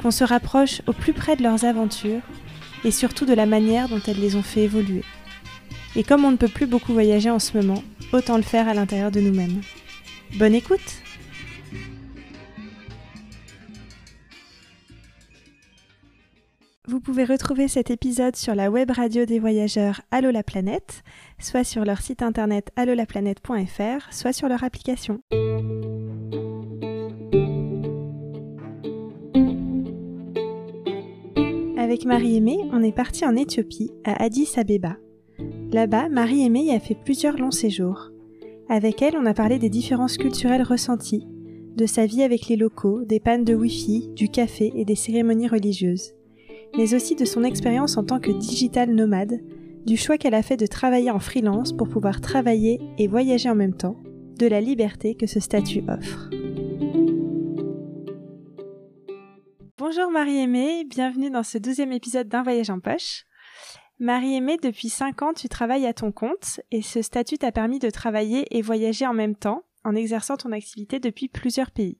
qu'on se rapproche au plus près de leurs aventures et surtout de la manière dont elles les ont fait évoluer. Et comme on ne peut plus beaucoup voyager en ce moment, autant le faire à l'intérieur de nous-mêmes. Bonne écoute Vous pouvez retrouver cet épisode sur la web radio des voyageurs Allo la soit sur leur site internet allolaplanète.fr, soit sur leur application. Avec Marie-Aimée, on est parti en Éthiopie, à Addis Abeba. Là-bas, Marie-Aimée y a fait plusieurs longs séjours. Avec elle, on a parlé des différences culturelles ressenties, de sa vie avec les locaux, des pannes de Wi-Fi, du café et des cérémonies religieuses mais aussi de son expérience en tant que digital nomade, du choix qu'elle a fait de travailler en freelance pour pouvoir travailler et voyager en même temps, de la liberté que ce statut offre. Bonjour Marie-Aimée, bienvenue dans ce douzième épisode d'un voyage en poche. Marie-Aimée, depuis 5 ans, tu travailles à ton compte et ce statut t'a permis de travailler et voyager en même temps en exerçant ton activité depuis plusieurs pays.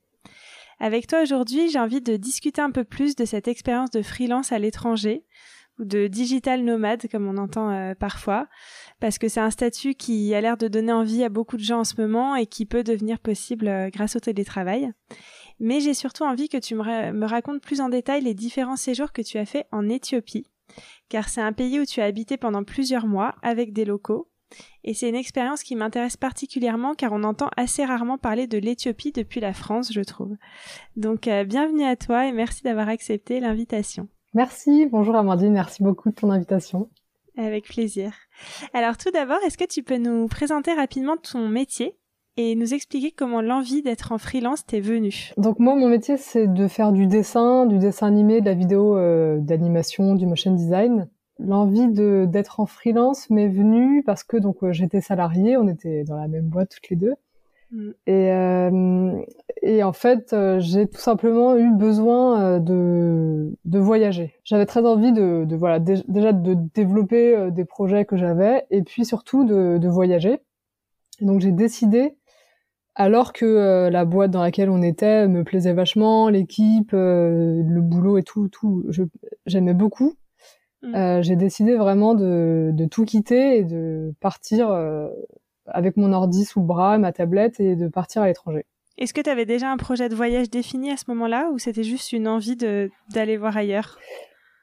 Avec toi aujourd'hui, j'ai envie de discuter un peu plus de cette expérience de freelance à l'étranger ou de digital nomade comme on entend euh, parfois parce que c'est un statut qui a l'air de donner envie à beaucoup de gens en ce moment et qui peut devenir possible euh, grâce au télétravail. Mais j'ai surtout envie que tu me, me racontes plus en détail les différents séjours que tu as fait en Éthiopie car c'est un pays où tu as habité pendant plusieurs mois avec des locaux et c'est une expérience qui m'intéresse particulièrement car on entend assez rarement parler de l'Éthiopie depuis la France, je trouve. Donc euh, bienvenue à toi et merci d'avoir accepté l'invitation. Merci, bonjour Amandine, merci beaucoup de ton invitation. Avec plaisir. Alors tout d'abord, est-ce que tu peux nous présenter rapidement ton métier? Et nous expliquer comment l'envie d'être en freelance t'est venue Donc moi, mon métier, c'est de faire du dessin, du dessin animé, de la vidéo euh, d'animation, du motion design l'envie de d'être en freelance m'est venue parce que donc euh, j'étais salariée, on était dans la même boîte toutes les deux. Mm. Et, euh, et en fait, j'ai tout simplement eu besoin de, de voyager. J'avais très envie de, de voilà déjà de développer des projets que j'avais et puis surtout de, de voyager. donc j'ai décidé, alors que la boîte dans laquelle on était me plaisait vachement, l'équipe, le boulot et tout, tout, j'aimais beaucoup. Mm. Euh, j'ai décidé vraiment de, de, tout quitter et de partir euh, avec mon ordi sous le bras, ma tablette et de partir à l'étranger. Est-ce que tu avais déjà un projet de voyage défini à ce moment-là ou c'était juste une envie d'aller voir ailleurs?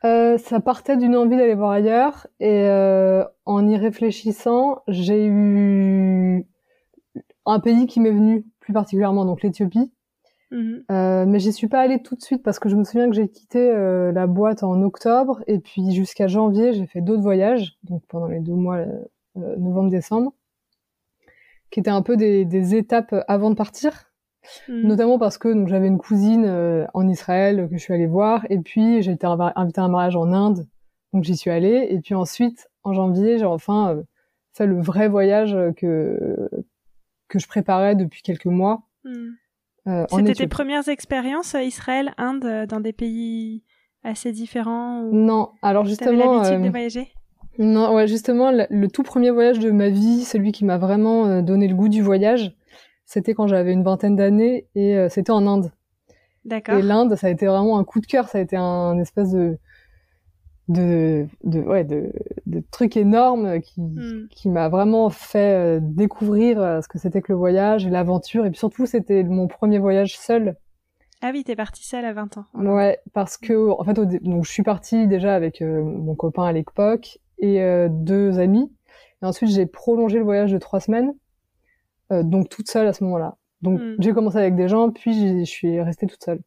Euh, Ça partait d'une envie d'aller voir ailleurs et euh, en y réfléchissant, j'ai eu un pays qui m'est venu plus particulièrement, donc l'Éthiopie. Mhm. Euh, mais j'y suis pas allée tout de suite parce que je me souviens que j'ai quitté euh, la boîte en octobre et puis jusqu'à janvier j'ai fait d'autres voyages, donc pendant les deux mois euh, novembre-décembre, qui étaient un peu des, des étapes avant de partir, mhm. notamment parce que donc j'avais une cousine en Israël que je suis allée voir et puis j'ai été invitée à un mariage en Inde, donc j'y suis allée et puis ensuite en janvier j'ai enfin fait le vrai voyage que que je préparais depuis quelques mois. Mhm. Euh, C'était tes premières expériences euh, Israël, Inde, euh, dans des pays assez différents Non, alors justement. l'habitude de voyager? Non, ouais, justement, le, tout premier voyage de ma vie, celui qui m'a vraiment donné le goût du voyage, c'était quand j'avais une vingtaine d'années et c'était en Inde. D'accord. Et l'Inde, ça a été vraiment un coup de cœur, ça a été un espèce de de, de, ouais, de, de trucs énormes qui, hmm. qui m'a vraiment fait euh, découvrir euh, ce que c'était que le voyage et l'aventure. Et puis surtout, c'était mon premier voyage seul. Ah oui, t'es partie seule à 20 ans. Ouais, parce que en fait, donc je suis partie déjà avec euh, mon copain à l'époque et deux amis. Et ensuite, j'ai prolongé le voyage de trois semaines, donc toute seule à ce moment-là. Donc hmm. j'ai commencé avec des gens, puis je suis restée toute seule.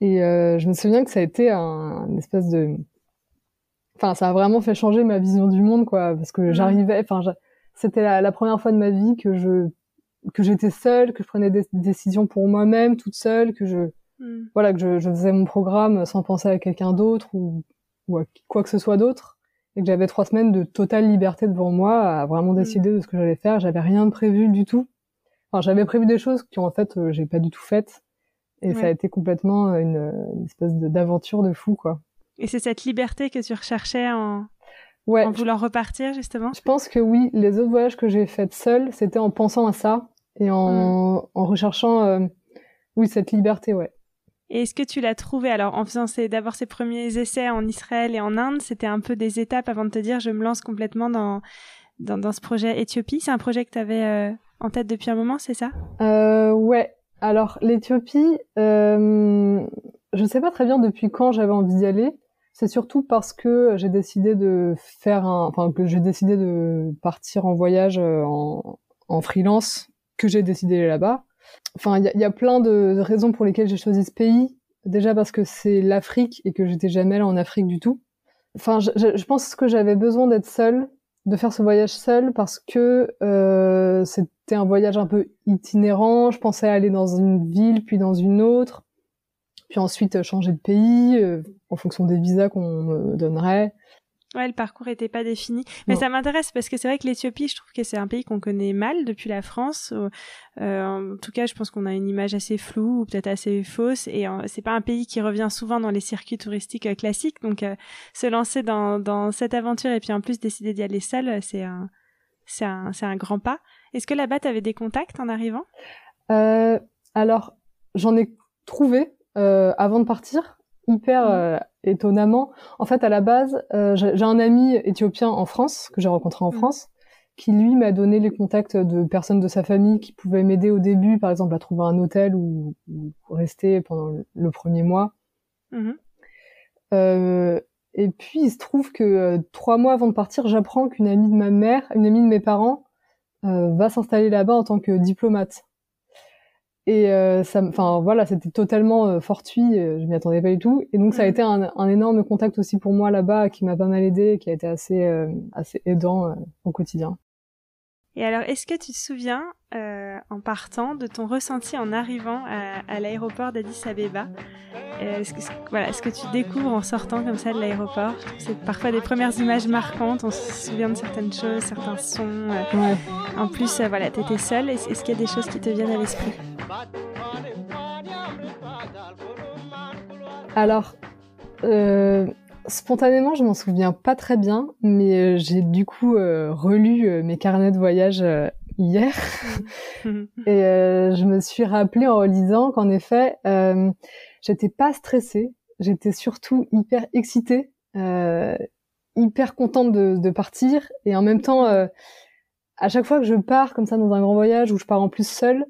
Et je me souviens que ça a été un, un espèce de enfin ça a vraiment fait changer ma vision du monde quoi parce que j'arrivais enfin c'était la, première fois de ma vie que je que j'étais seule que je prenais des décisions pour moi-même toute seule que je hmm. voilà que je, je, faisais mon programme sans penser à quelqu'un d'autre ou, ou à quoi que ce soit d'autre et que j'avais trois semaines de totale liberté devant moi à vraiment hmm. décider de ce que j'allais faire. J'avais rien de prévu du tout. Enfin, j'avais prévu des choses qui en fait euh, j'ai pas du tout faites et ça a été complètement une, une espèce d'aventure de, fou quoi. Et c'est cette liberté que tu recherchais en, ouais, en voulant repartir justement? Je pense que oui, les autres voyages que j'ai faits seul, c'était en pensant à ça et en, en recherchant euh, oui cette liberté, ouais. Et est-ce que tu l'as trouvé alors en faisant d'abord ces premiers essais en Israël et en Inde, c'était un peu des étapes avant de te dire je me lance complètement dans dans, dans ce projet Éthiopie. C'est un projet que tu avais euh, en tête depuis un moment, c'est ça? Euh, Ouais. Alors l'Éthiopie, euh, je ne sais pas très bien depuis quand j'avais envie d'y aller. C'est surtout parce que j'ai décidé de faire enfin que j'ai décidé de partir en voyage euh, en, freelance, que j'ai décidé là-bas. Enfin, il y, a, plein de, raisons pour lesquelles j'ai choisi ce pays. Déjà parce que c'est l'Afrique et que j'étais jamais là en Afrique du tout. Enfin, je, je pense que j'avais besoin d'être seule, de faire ce voyage seule parce que euh, c'était un voyage un peu itinérant. Je pensais aller dans une ville puis dans une autre puis ensuite euh, changer de pays euh, en fonction des visas qu'on me donnerait. Ouais, le parcours était pas défini, mais ça m'intéresse parce que c'est vrai que l'Éthiopie, je trouve que c'est un pays qu'on connaît mal depuis la France. Euh, en tout cas, je pense qu'on a une image assez floue ou peut-être assez fausse, et c'est pas un pays qui revient souvent dans les circuits touristiques classiques. Donc, se lancer dans, dans cette aventure et puis en plus décider d'y aller seul, c'est un c'est un c'est un grand pas. Est-ce que là-bas, tu avais des contacts en arrivant? Alors, j'en ai trouvé euh, avant de partir, hyper mmh. euh, étonnamment. En fait, à la base, euh, j'ai un ami éthiopien en France que j'ai rencontré en mmh. France, qui lui m'a donné les contacts de personnes de sa famille qui pouvaient m'aider au début, par exemple à trouver un hôtel ou, rester pendant le, premier mois. Mmh. et puis il se trouve que trois mois avant de partir, j'apprends qu'une amie de ma mère, une amie de mes parents, va s'installer là-bas en tant que diplomate. Et euh, ça, enfin voilà, c'était totalement euh, fortuit. Euh, je m'y attendais pas du tout. Et donc ça a mm. été un, un, énorme contact aussi pour moi là-bas, qui m'a pas mal aidé, qui a été assez euh, assez aidant au quotidien. Et alors, est-ce que tu te souviens, en partant, de ton ressenti en arrivant à, à l'aéroport d'Addis Abeba? Est-ce que, voilà, est-ce que tu découvres en sortant comme ça de l'aéroport? C'est parfois des premières images marquantes. On se souvient de certaines choses, certains sons. Ouais. En plus, voilà, t'étais seule. Est-ce qu'il y a des choses qui te viennent à l'esprit? Alors, euh, spontanément, je m'en souviens pas très bien, mais euh, j'ai du coup euh, relu mes carnets de voyage hier. Et je me suis rappelé en relisant qu'en effet, j'étais pas stressée, j'étais surtout hyper excitée, hyper contente de, de, partir. Et en même temps, à chaque fois que je pars comme ça dans un grand voyage où je pars en plus seule,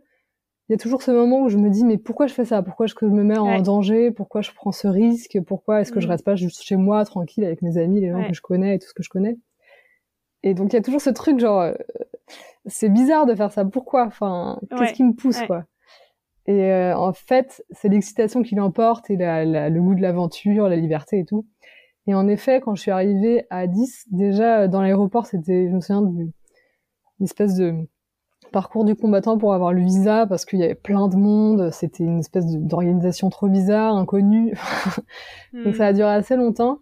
il y a toujours ce moment où je me dis mais pourquoi je fais ça? Pourquoi est-ce que je me mets en danger? Pourquoi je prends ce risque? Pourquoi est-ce que je mm. reste pas juste chez moi tranquille avec mes amis, les gens que je connais et tout ce que je connais? Et donc il y a toujours ce truc genre euh, c'est bizarre de faire ça. Pourquoi? Enfin, qu'est-ce qui me pousse quoi? Et euh, en fait, c'est l'excitation qui l'emporte et la, le goût de l'aventure, la liberté et tout. Et en effet, quand je suis arrivée à 10, déjà dans l'aéroport, c'était, je me souviens d'une espèce de parcours du combattant pour avoir le visa parce qu'il y avait plein de monde, c'était une espèce d'organisation trop bizarre, inconnue. donc ça a duré assez longtemps.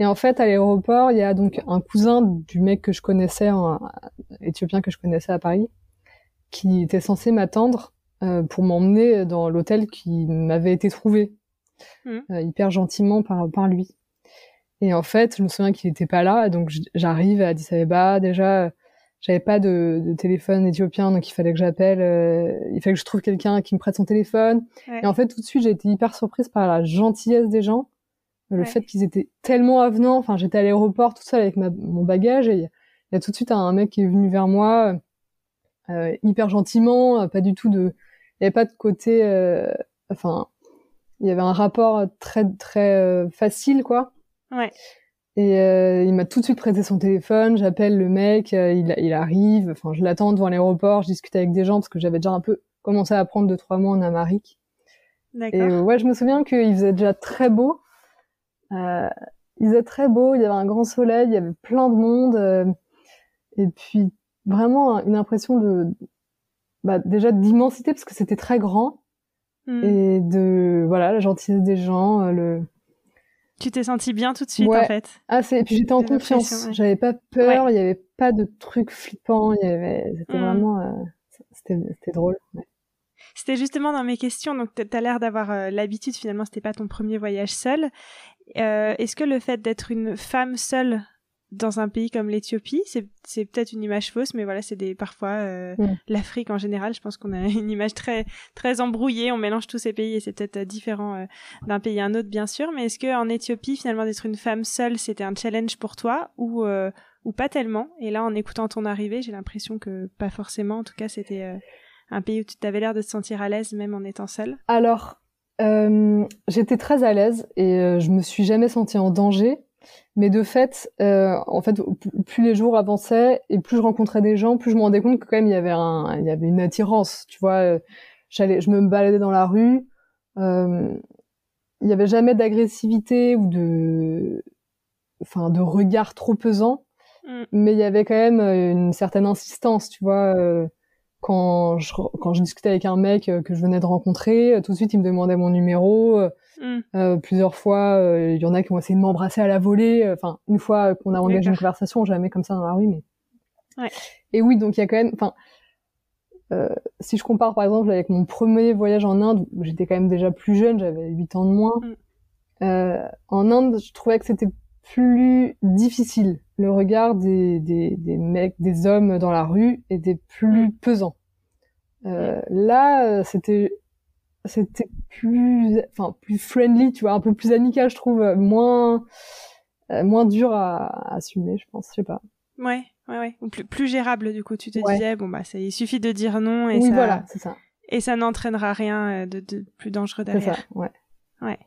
Et en fait, à l'aéroport, il y a donc un cousin du mec que je connaissais, un éthiopien que je connaissais à Paris, qui était censé m'attendre euh, pour m'emmener dans l'hôtel qui m'avait été trouvé hmm. euh, hyper gentiment par, par lui. Et en fait, je me souviens qu'il était pas là, donc j'arrive à Addis Abeba déjà j'avais pas de, de, téléphone éthiopien, donc il fallait que j'appelle, euh, il fallait que je trouve quelqu'un qui me prête son téléphone. Et en fait, tout de suite, j'ai été hyper surprise par la gentillesse des gens, le fait qu'ils étaient tellement avenants. Enfin, j'étais à l'aéroport tout seul avec ma, mon bagage et il y, a tout de suite un, mec qui est venu vers moi, euh, hyper gentiment, pas du tout de, il y avait pas de côté, euh, enfin, il y avait un rapport très très euh, facile, quoi. Ouais. Et euh, il m'a tout de suite prêté son téléphone, j'appelle le mec, euh, il, il, arrive, enfin je l'attends devant l'aéroport, je discute avec des gens parce que j'avais déjà un peu commencé à apprendre deux trois mots en amérique. Et euh, ouais, je me souviens qu'il faisait déjà très beau. Euh, il faisait très beau, il y avait un grand soleil, il y avait plein de monde, et puis vraiment une impression de, bah, déjà d'immensité parce que c'était très grand hmm. et de la gentillesse des gens, le tu t'es senti bien tout de suite en fait? Ah c'est et puis j'étais en confiance. J'avais pas peur, il y avait pas de trucs flippants, il y avait c'était mmh. vraiment euh, c'était c'était drôle. C'était justement dans mes questions donc tu as l'air d'avoir euh, l'habitude finalement c'était pas ton premier voyage seul. Euh, est-ce que le fait d'être une femme seule dans un pays comme l'Éthiopie, c'est peut-être une image fausse, mais voilà, c'est des parfois euh, mm. l'Afrique en général. Je pense qu'on a une image très très embrouillée. On mélange tous ces pays et c'est peut-être euh, différent euh, d'un pays à un autre, bien sûr. Mais est-ce que en Éthiopie, finalement, d'être une femme seule, c'était un challenge pour toi ou ou pas tellement? Et là, en écoutant ton arrivée, j'ai l'impression que pas forcément. En tout cas, c'était un pays où tu t'avais l'air de te sentir à l'aise, même en étant seule. Alors, j'étais très à l'aise et je me suis jamais sentie en danger. Mais de fait, euh, en fait, plus les jours avançaient et plus je rencontrais des gens, plus je me rendais compte que quand même il y avait un, il y avait une attirance. Tu vois, euh, j'allais, je me baladais dans la rue, euh, il y avait jamais d'agressivité ou de, enfin, de regard trop pesant, mm. mais il y avait quand même une certaine insistance. Tu vois, euh, quand je quand je discutais avec un mec que je venais de rencontrer, tout de suite il me demandait mon numéro. Mm. Euh, plusieurs fois, euh, il y en a qui ont essayé de m'embrasser à la volée. Euh, enfin, une fois qu'on a engagé une conversation, jamais comme ça dans la rue, mais. Ouais. Et oui, donc il y a quand même. Enfin, si je compare par exemple avec mon premier voyage en Inde, où j'étais quand même déjà plus jeune, j'avais 8 ans de moins. Mm. en Inde, je trouvais que c'était plus difficile. Le regard des, des, des mecs, des hommes dans la rue était plus mm. pesant. Euh, là, c'était c'était plus, enfin, plus friendly, tu vois, un peu plus amical, je trouve, moins, euh, moins dur à, assumer, je pense, je sais pas. Ouais, ouais, ouais. Ou plus, plus gérable, du coup. Tu te disais, bon, bah, ça, il suffit de dire non et oui, ça. voilà, c'est ça. Et ça n'entraînera rien de, de plus dangereux derrière. C'est ça, ouais. Ouais.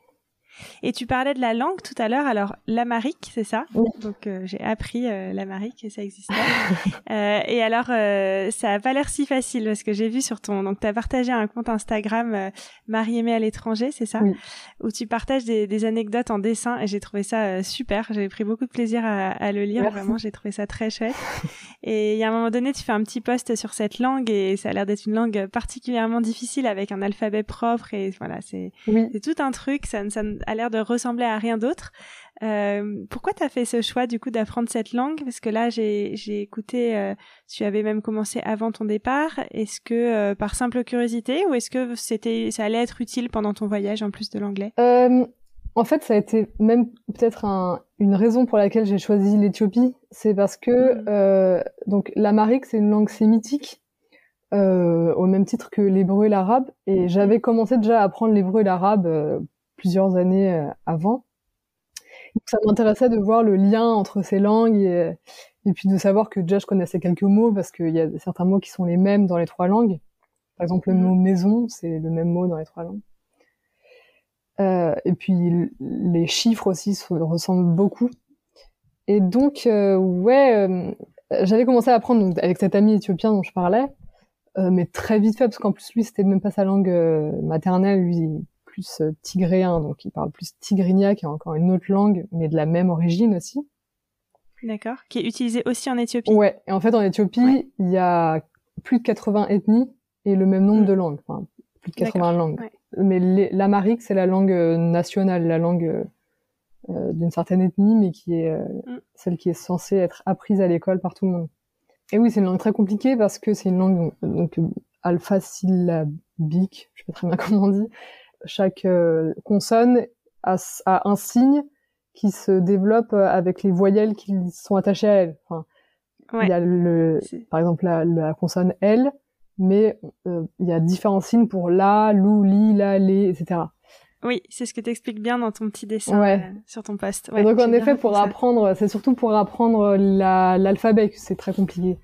Et tu parlais de la langue tout à l'heure. Alors, l'amarique, c'est ça Donc, euh, j'ai appris euh, l'amarique et ça existait. euh, et alors, euh, ça a pas l'air si facile parce que j'ai vu sur ton... Donc, tu as partagé un compte Instagram euh, Marie aimée à l'étranger, c'est ça Où tu partages des, des, anecdotes en dessin et j'ai trouvé ça super. J'ai pris beaucoup de plaisir à, à le lire. Vraiment, j'ai trouvé ça très chouette. Et il y a un moment donné, tu fais un petit post sur cette langue et ça a l'air d'être une langue particulièrement difficile avec un alphabet propre et voilà, c'est tout un truc. Ça, ça a l'air de ressembler à rien d'autre. Euh, pourquoi tu as fait ce choix du coup d'apprendre cette langue? Parce que là, j'ai écouté, euh, tu avais même commencé avant ton départ. Est-ce que euh, par simple curiosité ou est-ce que c'était, ça allait être utile pendant ton voyage en plus de l'anglais? En fait, ça a été même peut-être un, une raison pour laquelle j'ai choisi l'Éthiopie. C'est parce que mmh. euh, donc l'amharique, c'est une langue sémitique. au même titre que l'hébreu et l'arabe, et j'avais commencé déjà à apprendre l'hébreu et l'arabe plusieurs années euh, avant. Donc, ça m'intéressait de voir le lien entre ces langues et, et puis de savoir que déjà je connaissais quelques mots parce qu'il y a certains mots qui sont les mêmes dans les trois langues. Par exemple, le mot maison, c'est le même mot dans les trois langues. Euh, et puis les chiffres aussi se ressemblent beaucoup. Et donc, euh, ouais, euh, j'avais commencé à apprendre donc, avec cet ami éthiopien dont je parlais, mais très vite fait parce qu'en plus lui c'était même pas sa langue maternelle, lui plus euh, tigréen, donc il parle plus tigrinya, qui est encore une autre langue, mais de la même origine aussi. D'accord. Qui est utilisé aussi en Éthiopie. Ouais. Et en fait, en Éthiopie, il y a plus de 80 ethnies et le même nombre mm. de langues. Enfin, plus de 80 langues. Mais l'amharique, c'est la langue euh, nationale, la langue euh, d'une certaine ethnie, mais qui est mm. celle qui est censée être apprise à l'école par tout le monde. Et oui, c'est une langue très compliquée parce que c'est une langue donc alpha-syllabique, je sais pas très bien comment on dit, chaque euh, consonne a, un signe qui se développe euh, avec les voyelles qui sont attachées à elle. Enfin, il y a le, par exemple la, consonne L, mais euh, il y a différents signes pour la, lou, li, la, les, etc. Oui, c'est ce que tu expliques bien dans ton petit dessin sur ton poste. donc en effet, pour apprendre, c'est surtout pour apprendre l'alphabet que c'est très compliqué.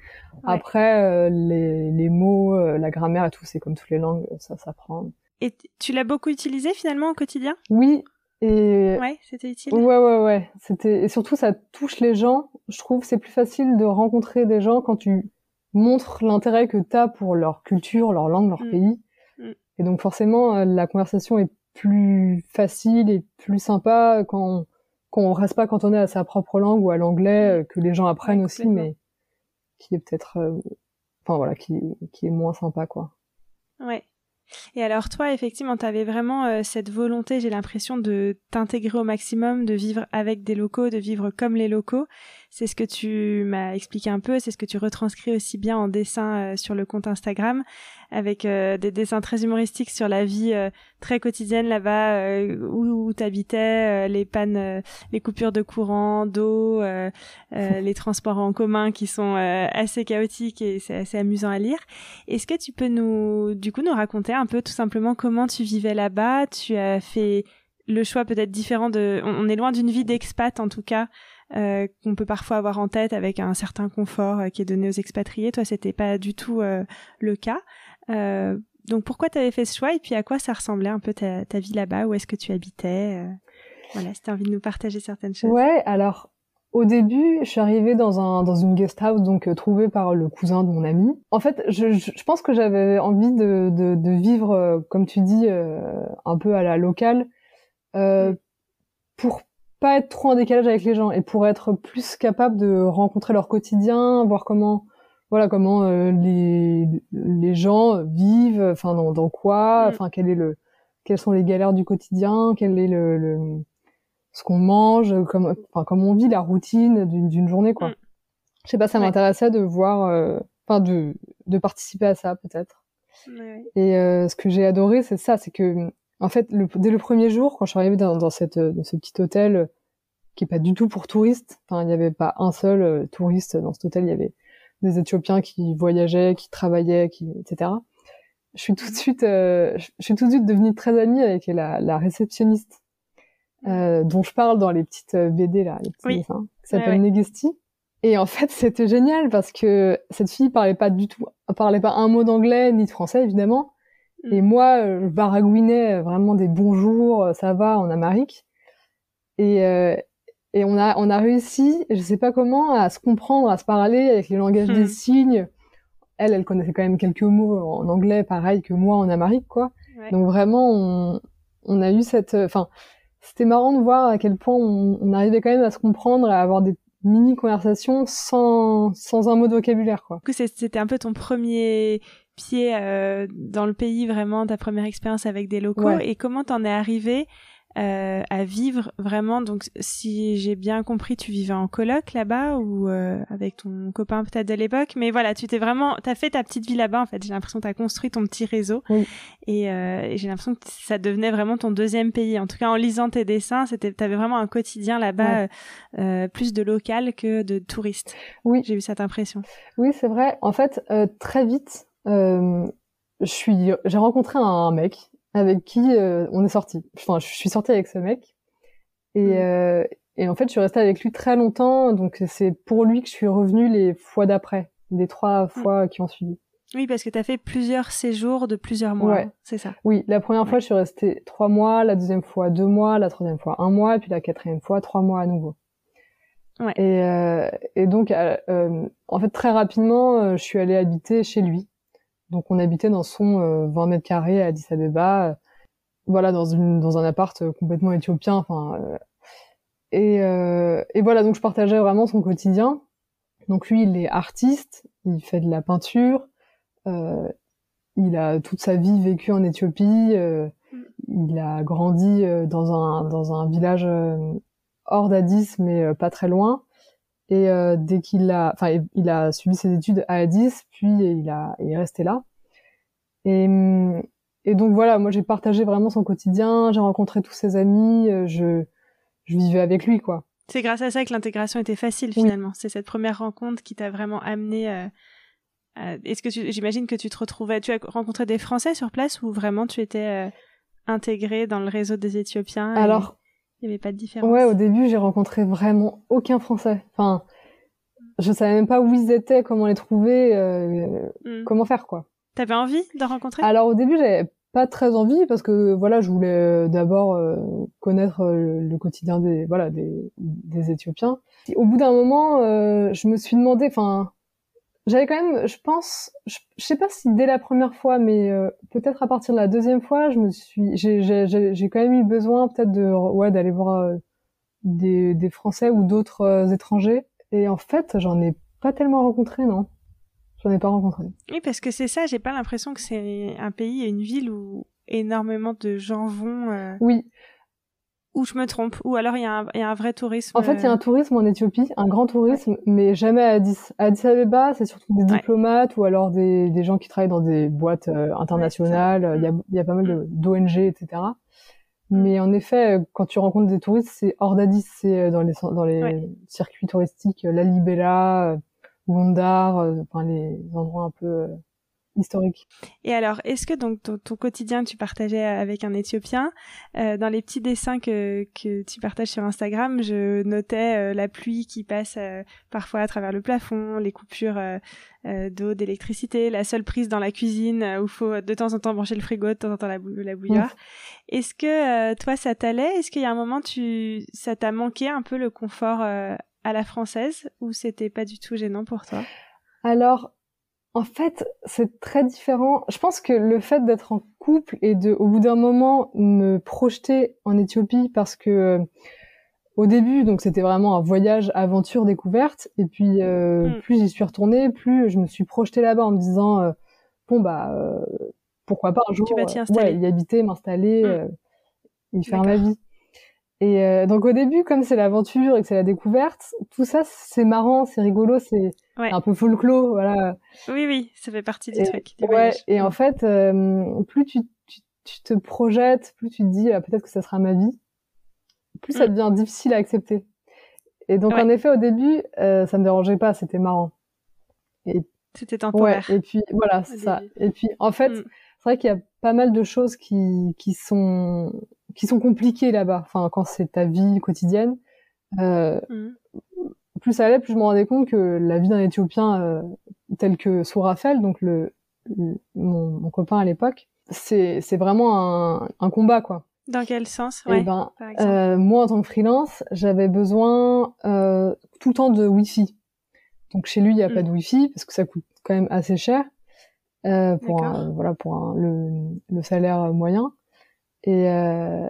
Après, les, les, mots, la grammaire et tout, c'est comme toutes les langues, ça s'apprend. Et tu l'as beaucoup utilisé finalement au quotidien? Oui. Et ouais, c'était utile. Ouais, ouais, ouais. C'était et surtout ça touche les gens. Je trouve c'est plus facile de rencontrer des gens quand tu montres l'intérêt que tu as pour leur culture, leur langue, leur mm. pays. Mm. Et donc forcément euh, la conversation est plus facile et plus sympa quand quand on reste pas cantonné à sa propre langue ou à l'anglais mm. euh, que les gens apprennent aussi, mais qui est peut-être, euh, enfin voilà, qui qui est moins sympa quoi. Ouais. Et alors toi, effectivement, tu avais vraiment euh, cette volonté, j'ai l'impression, de t'intégrer au maximum, de vivre avec des locaux, de vivre comme les locaux. C'est ce que tu m'as expliqué un peu, c'est ce que tu retranscris aussi bien en dessin euh, sur le compte Instagram, avec euh, des dessins très humoristiques sur la vie très quotidienne là-bas, où, où tu habitais, les pannes, les coupures de courant, d'eau, les transports en commun qui sont assez chaotiques et c'est assez amusant à lire. Est-ce que tu peux nous, du coup, nous raconter un peu tout simplement comment tu vivais là-bas? Tu as fait le choix peut-être différent de... On, est loin d'une vie d'expat en tout cas, euh, qu'on peut parfois avoir en tête avec un certain confort euh, qui est donné aux expatriés. Toi, c'était pas du tout euh, le cas. donc pourquoi tu avais fait ce choix et puis à quoi ça ressemblait un peu ta, ta vie là-bas? Où est-ce que tu habitais? Voilà, si tu as envie de nous partager certaines choses. Ouais, alors au début, je suis arrivée dans un dans une guest house donc euh, trouvée par le cousin de mon ami. En fait, je, je, pense que j'avais envie de, de, de vivre, euh, comme tu dis, euh, un peu à la locale, pour pas être trop en décalage avec les gens et pour être plus capable de rencontrer leur quotidien, voir comment voilà comment les les gens vivent, enfin dans, dans quoi, mm. enfin quel est le quelles sont les galères du quotidien, quel est le, le ce qu'on mange, comme, enfin, comment on vit la routine d'une journée, quoi. Mm. Je sais pas, ça m'intéressait de voir, euh, enfin, de, de participer à ça, peut-être. Et euh, ce que j'ai adoré, c'est ça, c'est que, en fait, le, dès le premier jour, quand je suis arrivée dans, dans, cette, dans ce petit hôtel, qui est pas du tout pour touristes, enfin, il n'y avait pas un seul euh, touriste dans cet hôtel, il y avait des Éthiopiens qui voyageaient, qui travaillaient, qui, etc. Je suis tout de suite, je suis tout de suite devenue très amie avec la, la réceptionniste euh, dont je parle dans les petites euh, BD là, les petits dessins, qui s'appelle Negesti. Et en fait, c'était génial parce que cette fille parlait pas du tout, parlait pas un mot d'anglais ni de français évidemment. Mm. Et moi, euh, je baragouinais vraiment des bonjours, ça va en amérique. Et, euh, et on a on a réussi, je sais pas comment, à se comprendre, à se parler avec les langages des mm. signes. Elle, elle connaissait quand même quelques mots en anglais, pareil que moi en amérique, quoi. Donc vraiment, on, on a eu cette, enfin, c'était marrant de voir à quel point on, arrivait quand même à se comprendre, à avoir des mini conversations sans, sans un mot de vocabulaire, quoi. Du coup, c'était un peu ton premier pied euh, dans le pays, vraiment, ta première expérience avec des locaux. Et comment t'en es arrivé euh, à vivre vraiment. Donc, si j'ai bien compris, tu vivais en coloc là-bas ou euh, avec ton copain peut-être de l'époque. Mais voilà, tu t'es vraiment, t'as fait ta petite vie là-bas. En fait, j'ai l'impression que t'as construit ton petit réseau. Et, euh, et j'ai l'impression que ça devenait vraiment ton deuxième pays. En tout cas, en lisant tes dessins, c'était, t'avais vraiment un quotidien là-bas, euh, plus de local que de touriste. Oui, j'ai eu cette impression. Oui, c'est vrai. En fait, très vite, je suis, j'ai rencontré un mec avec qui euh, on est sorti. Enfin, je suis sortie avec ce mec et, mm. euh, et en fait, je suis restée avec lui très longtemps. Donc, c'est pour lui que je suis revenue les fois d'après, les trois mm. fois qui ont suivi. Oui, parce que tu as fait plusieurs séjours de plusieurs mois, ouais. c'est ça Oui, la première fois, je suis restée trois mois, la deuxième fois deux mois, la troisième fois un mois, et puis la quatrième fois trois mois à nouveau. Ouais. Et, euh, et donc, euh, en fait, très rapidement, je suis allée habiter chez lui. Donc on habitait dans son 20 euh, mètres carrés à Addis Abeba, euh, voilà dans dans un appart euh, complètement éthiopien. Enfin et, et voilà donc je partageais vraiment son quotidien. Donc lui il est artiste, il fait de la peinture, il a toute sa vie vécu en Éthiopie, il a grandi dans un dans un village hors d'Addis mais pas très loin. Et euh, dès qu'il a, enfin, il a suivi ses études à Addis, puis il a, il est resté là. Et, et donc voilà, moi j'ai partagé vraiment son quotidien, j'ai rencontré tous ses amis, euh, je, je vivais avec lui, quoi. C'est grâce à ça que l'intégration était facile finalement. C'est cette première rencontre qui t'a vraiment amené. Euh, Est-ce que j'imagine que tu te retrouvais, tu as rencontré des Français sur place ou vraiment tu étais euh, intégré dans le réseau des Éthiopiens Alors il n'y avait pas de différence. Ouais, au début, j'ai rencontré vraiment aucun Français. Enfin, je savais même pas où ils étaient, comment les trouver, euh, hmm. comment faire quoi. T'avais envie de rencontrer? Alors au début, j'avais pas très envie parce que voilà, je voulais euh, d'abord euh, connaître le, quotidien des voilà des, des Éthiopiens. au bout d'un moment, je me suis demandé, enfin, j'avais quand même, je pense, je, sais pas si dès la première fois, mais euh, peut-être à partir de la deuxième fois, je me suis, j'ai, quand même eu besoin peut-être de, ouais, d'aller voir euh, des, des Français ou d'autres euh, étrangers. Et en fait, j'en ai pas tellement rencontré, non. j'en ai pas rencontré. Oui, parce que c'est ça, j'ai pas l'impression que c'est un pays et une ville où énormément de gens vont. Oui. Ou je me trompe, ou alors il y, a un, y a un vrai tourisme. En fait, il y a un tourisme en Éthiopie, un grand tourisme, mais jamais à Addis. À Addis Abeba, c'est surtout des diplomates ou alors des, des, gens qui travaillent dans des boîtes euh, internationales. Il y, a, y a pas mal mm. d'ONG, etc. Mm. Mais en effet, quand tu rencontres des touristes, c'est hors d'Addis, c'est euh, dans les, dans les circuits touristiques, Lalibela, Gondar, enfin les endroits un peu historique. Et alors, est-ce que donc ton, quotidien tu partageais avec un Éthiopien? Euh, Dans les petits dessins que, que tu partages sur Instagram, je notais euh, la pluie qui passe euh, parfois à travers le plafond, les coupures d'eau, d'électricité, la seule prise dans la cuisine où il faut de temps en temps brancher le frigo, de temps en temps la, la bouilloire. Est-ce que toi ça t'allait? Est-ce qu'il y a un moment tu ça t'a manqué un peu le confort à la française ou c'était pas du tout gênant pour toi? Alors, en fait, c'est très différent. Je pense que le fait d'être en couple et de, au bout d'un moment, me projeter en Éthiopie parce que euh, au début, donc c'était vraiment un voyage aventure découverte. Et puis euh, mm. plus j'y suis retournée, plus je me suis projetée là-bas en me disant euh, bon bah pourquoi pas un jour y habiter, m'installer, mm. y faire ma vie. Et euh, donc au début, comme c'est l'aventure et que c'est la découverte, tout ça c'est marrant, c'est rigolo, c'est un peu folklore, voilà. Oui, oui, ça fait partie du truc. ouais, et en fait, euh, plus tu, tu, tu, te projettes, plus tu te dis ah, peut-être que ça sera ma vie, plus ça mm. devient difficile à accepter. Et donc en effet, au début, euh, ça me dérangeait pas, c'était marrant. Et c'était temporaire. Ouais, et puis voilà, c'est ça. Et puis en fait, mm. c'est vrai qu'il y a pas mal de choses qui qui sont qui sont compliquées là-bas. Enfin, quand c'est ta vie quotidienne, euh, mm. plus ça allait, plus je me rendais compte que la vie d'un Éthiopien euh, tel que Sourafel, donc le, mon, copain à l'époque, c'est c'est vraiment un, un combat quoi. Dans quel sens eh ouais, ben, euh, moi en tant que freelance, j'avais besoin euh, tout le temps de Wi-Fi. Donc chez lui, il n'y a pas mm. de Wi-Fi parce que ça coûte quand même assez cher euh, pour un, voilà pour un, le, le salaire moyen. Et, euh,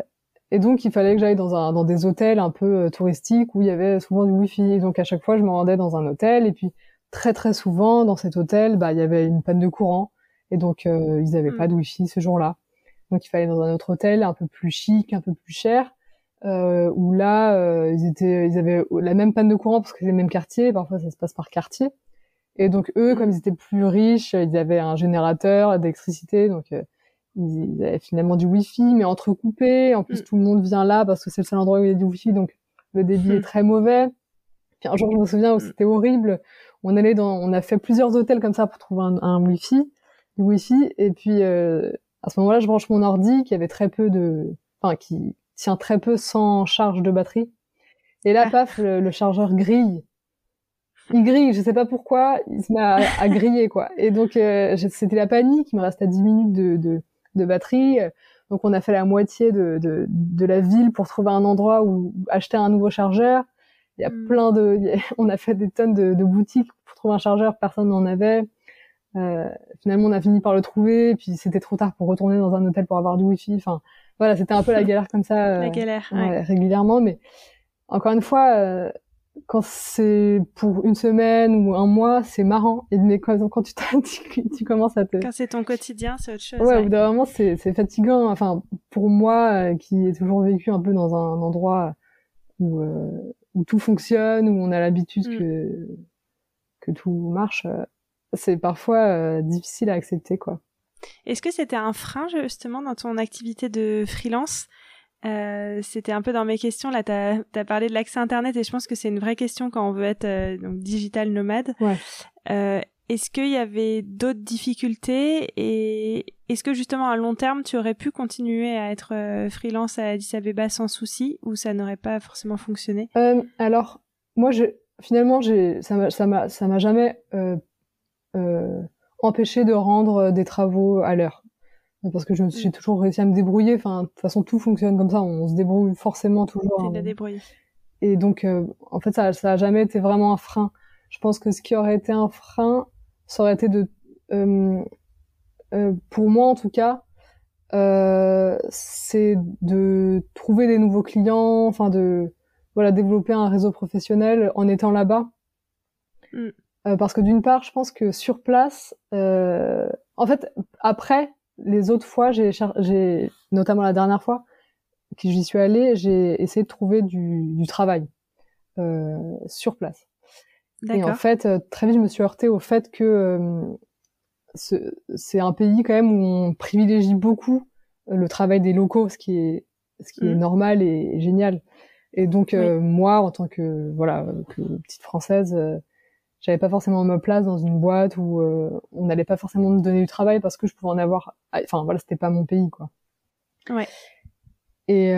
et donc, il fallait que j'aille dans, un, dans des hôtels un peu euh, touristiques où il y avait souvent du wifi. Et donc, à chaque fois, je me rendais dans un hôtel. Et puis, très, très souvent, dans cet hôtel, bah, il y avait une panne de courant. Et donc, euh, ils n'avaient pas de wifi ce jour-là. Donc, il fallait dans un autre hôtel un peu plus chic, un peu plus cher. Euh, où là, euh, ils étaient, ils avaient la même panne de courant parce que c'est les mêmes quartiers. Parfois, ça se passe par quartier. Et donc, eux, comme ils étaient plus riches, ils avaient un générateur d'électricité. Donc, ils, avaient finalement du wifi mais entrecoupé en plus mm. tout le monde vient là parce que c'est le seul endroit où il y a du wifi donc le débit est mm. très mauvais puis un jour je me souviens où mm. c'était horrible on allait dans on a fait plusieurs hôtels comme ça pour trouver un, un wifi du wifi et puis euh, à ce moment-là je branche mon ordi qui avait très peu de enfin qui tient très peu sans charge de batterie et là ah. paf le, chargeur grille il grille, je sais pas pourquoi, il se met à, griller quoi. Et donc euh, c'était la panique, il me restait 10 minutes de, de, de batterie. Donc on a fait la moitié de, de, de, la ville pour trouver un endroit où acheter un nouveau chargeur. Il y a mm. plein de, on a fait des tonnes de, de boutiques pour trouver un chargeur, personne n'en avait. Euh, finalement, on a fini par le trouver, puis c'était trop tard pour retourner dans un hôtel pour avoir du wifi. Enfin, voilà, c'était un peu la galère comme ça. la galère, ouais. régulièrement. Mais encore une fois, euh, quand c'est pour une semaine ou un mois, c'est marrant. Et mais quand, quand tu, tu, tu, commences à te... Quand c'est ton quotidien, c'est autre chose. Ouais, ouais. c'est, c'est fatigant. Enfin, pour moi, euh, qui ai toujours vécu un peu dans un endroit où, euh, où tout fonctionne, où on a l'habitude mm. que, que tout marche, euh, c'est parfois difficile à accepter, quoi. Est-ce que c'était un frein, justement, dans ton activité de freelance? Euh, c'était un peu dans mes questions. Là, tu as, parlé de l'accès Internet et je pense que c'est une vraie question quand on veut être euh, donc, digital nomade. Ouais. Euh, est-ce qu'il y avait d'autres difficultés et est-ce que justement à long terme tu aurais pu continuer à être euh, freelance à Addis Abeba sans souci ou ça n'aurait pas forcément fonctionné? Alors moi, je, finalement, ça m'a ça m'a ça m'a jamais empêché de rendre des travaux à l'heure parce que j'ai toujours réussi à me débrouiller. Enfin, de toute façon, tout fonctionne comme ça. On se débrouille forcément toujours. Hein. débrouiller. Et donc, euh, en fait, ça, ça a jamais été vraiment un frein. Je pense que ce qui aurait été un frein, ça aurait été de, euh, euh, pour moi en tout cas, euh, c'est de trouver des nouveaux clients, enfin de voilà développer un réseau professionnel en étant là-bas. Mm. parce que d'une part, je pense que sur place, en fait, après les autres fois, j'ai, j'ai notamment la dernière fois que j'y suis allée, j'ai essayé de trouver du, du travail sur place. Et en fait, très vite, je me suis heurtée au fait que c'est un pays quand même où on privilégie beaucoup le travail des locaux, ce qui est ce qui est mmh. normal et, génial. Et donc euh, moi, en tant que voilà que petite française, euh, j'avais pas forcément ma place dans une boîte où euh, on n'allait pas forcément me donner du travail parce que je pouvais en avoir. Enfin voilà, c'était pas mon pays quoi. Ouais. Et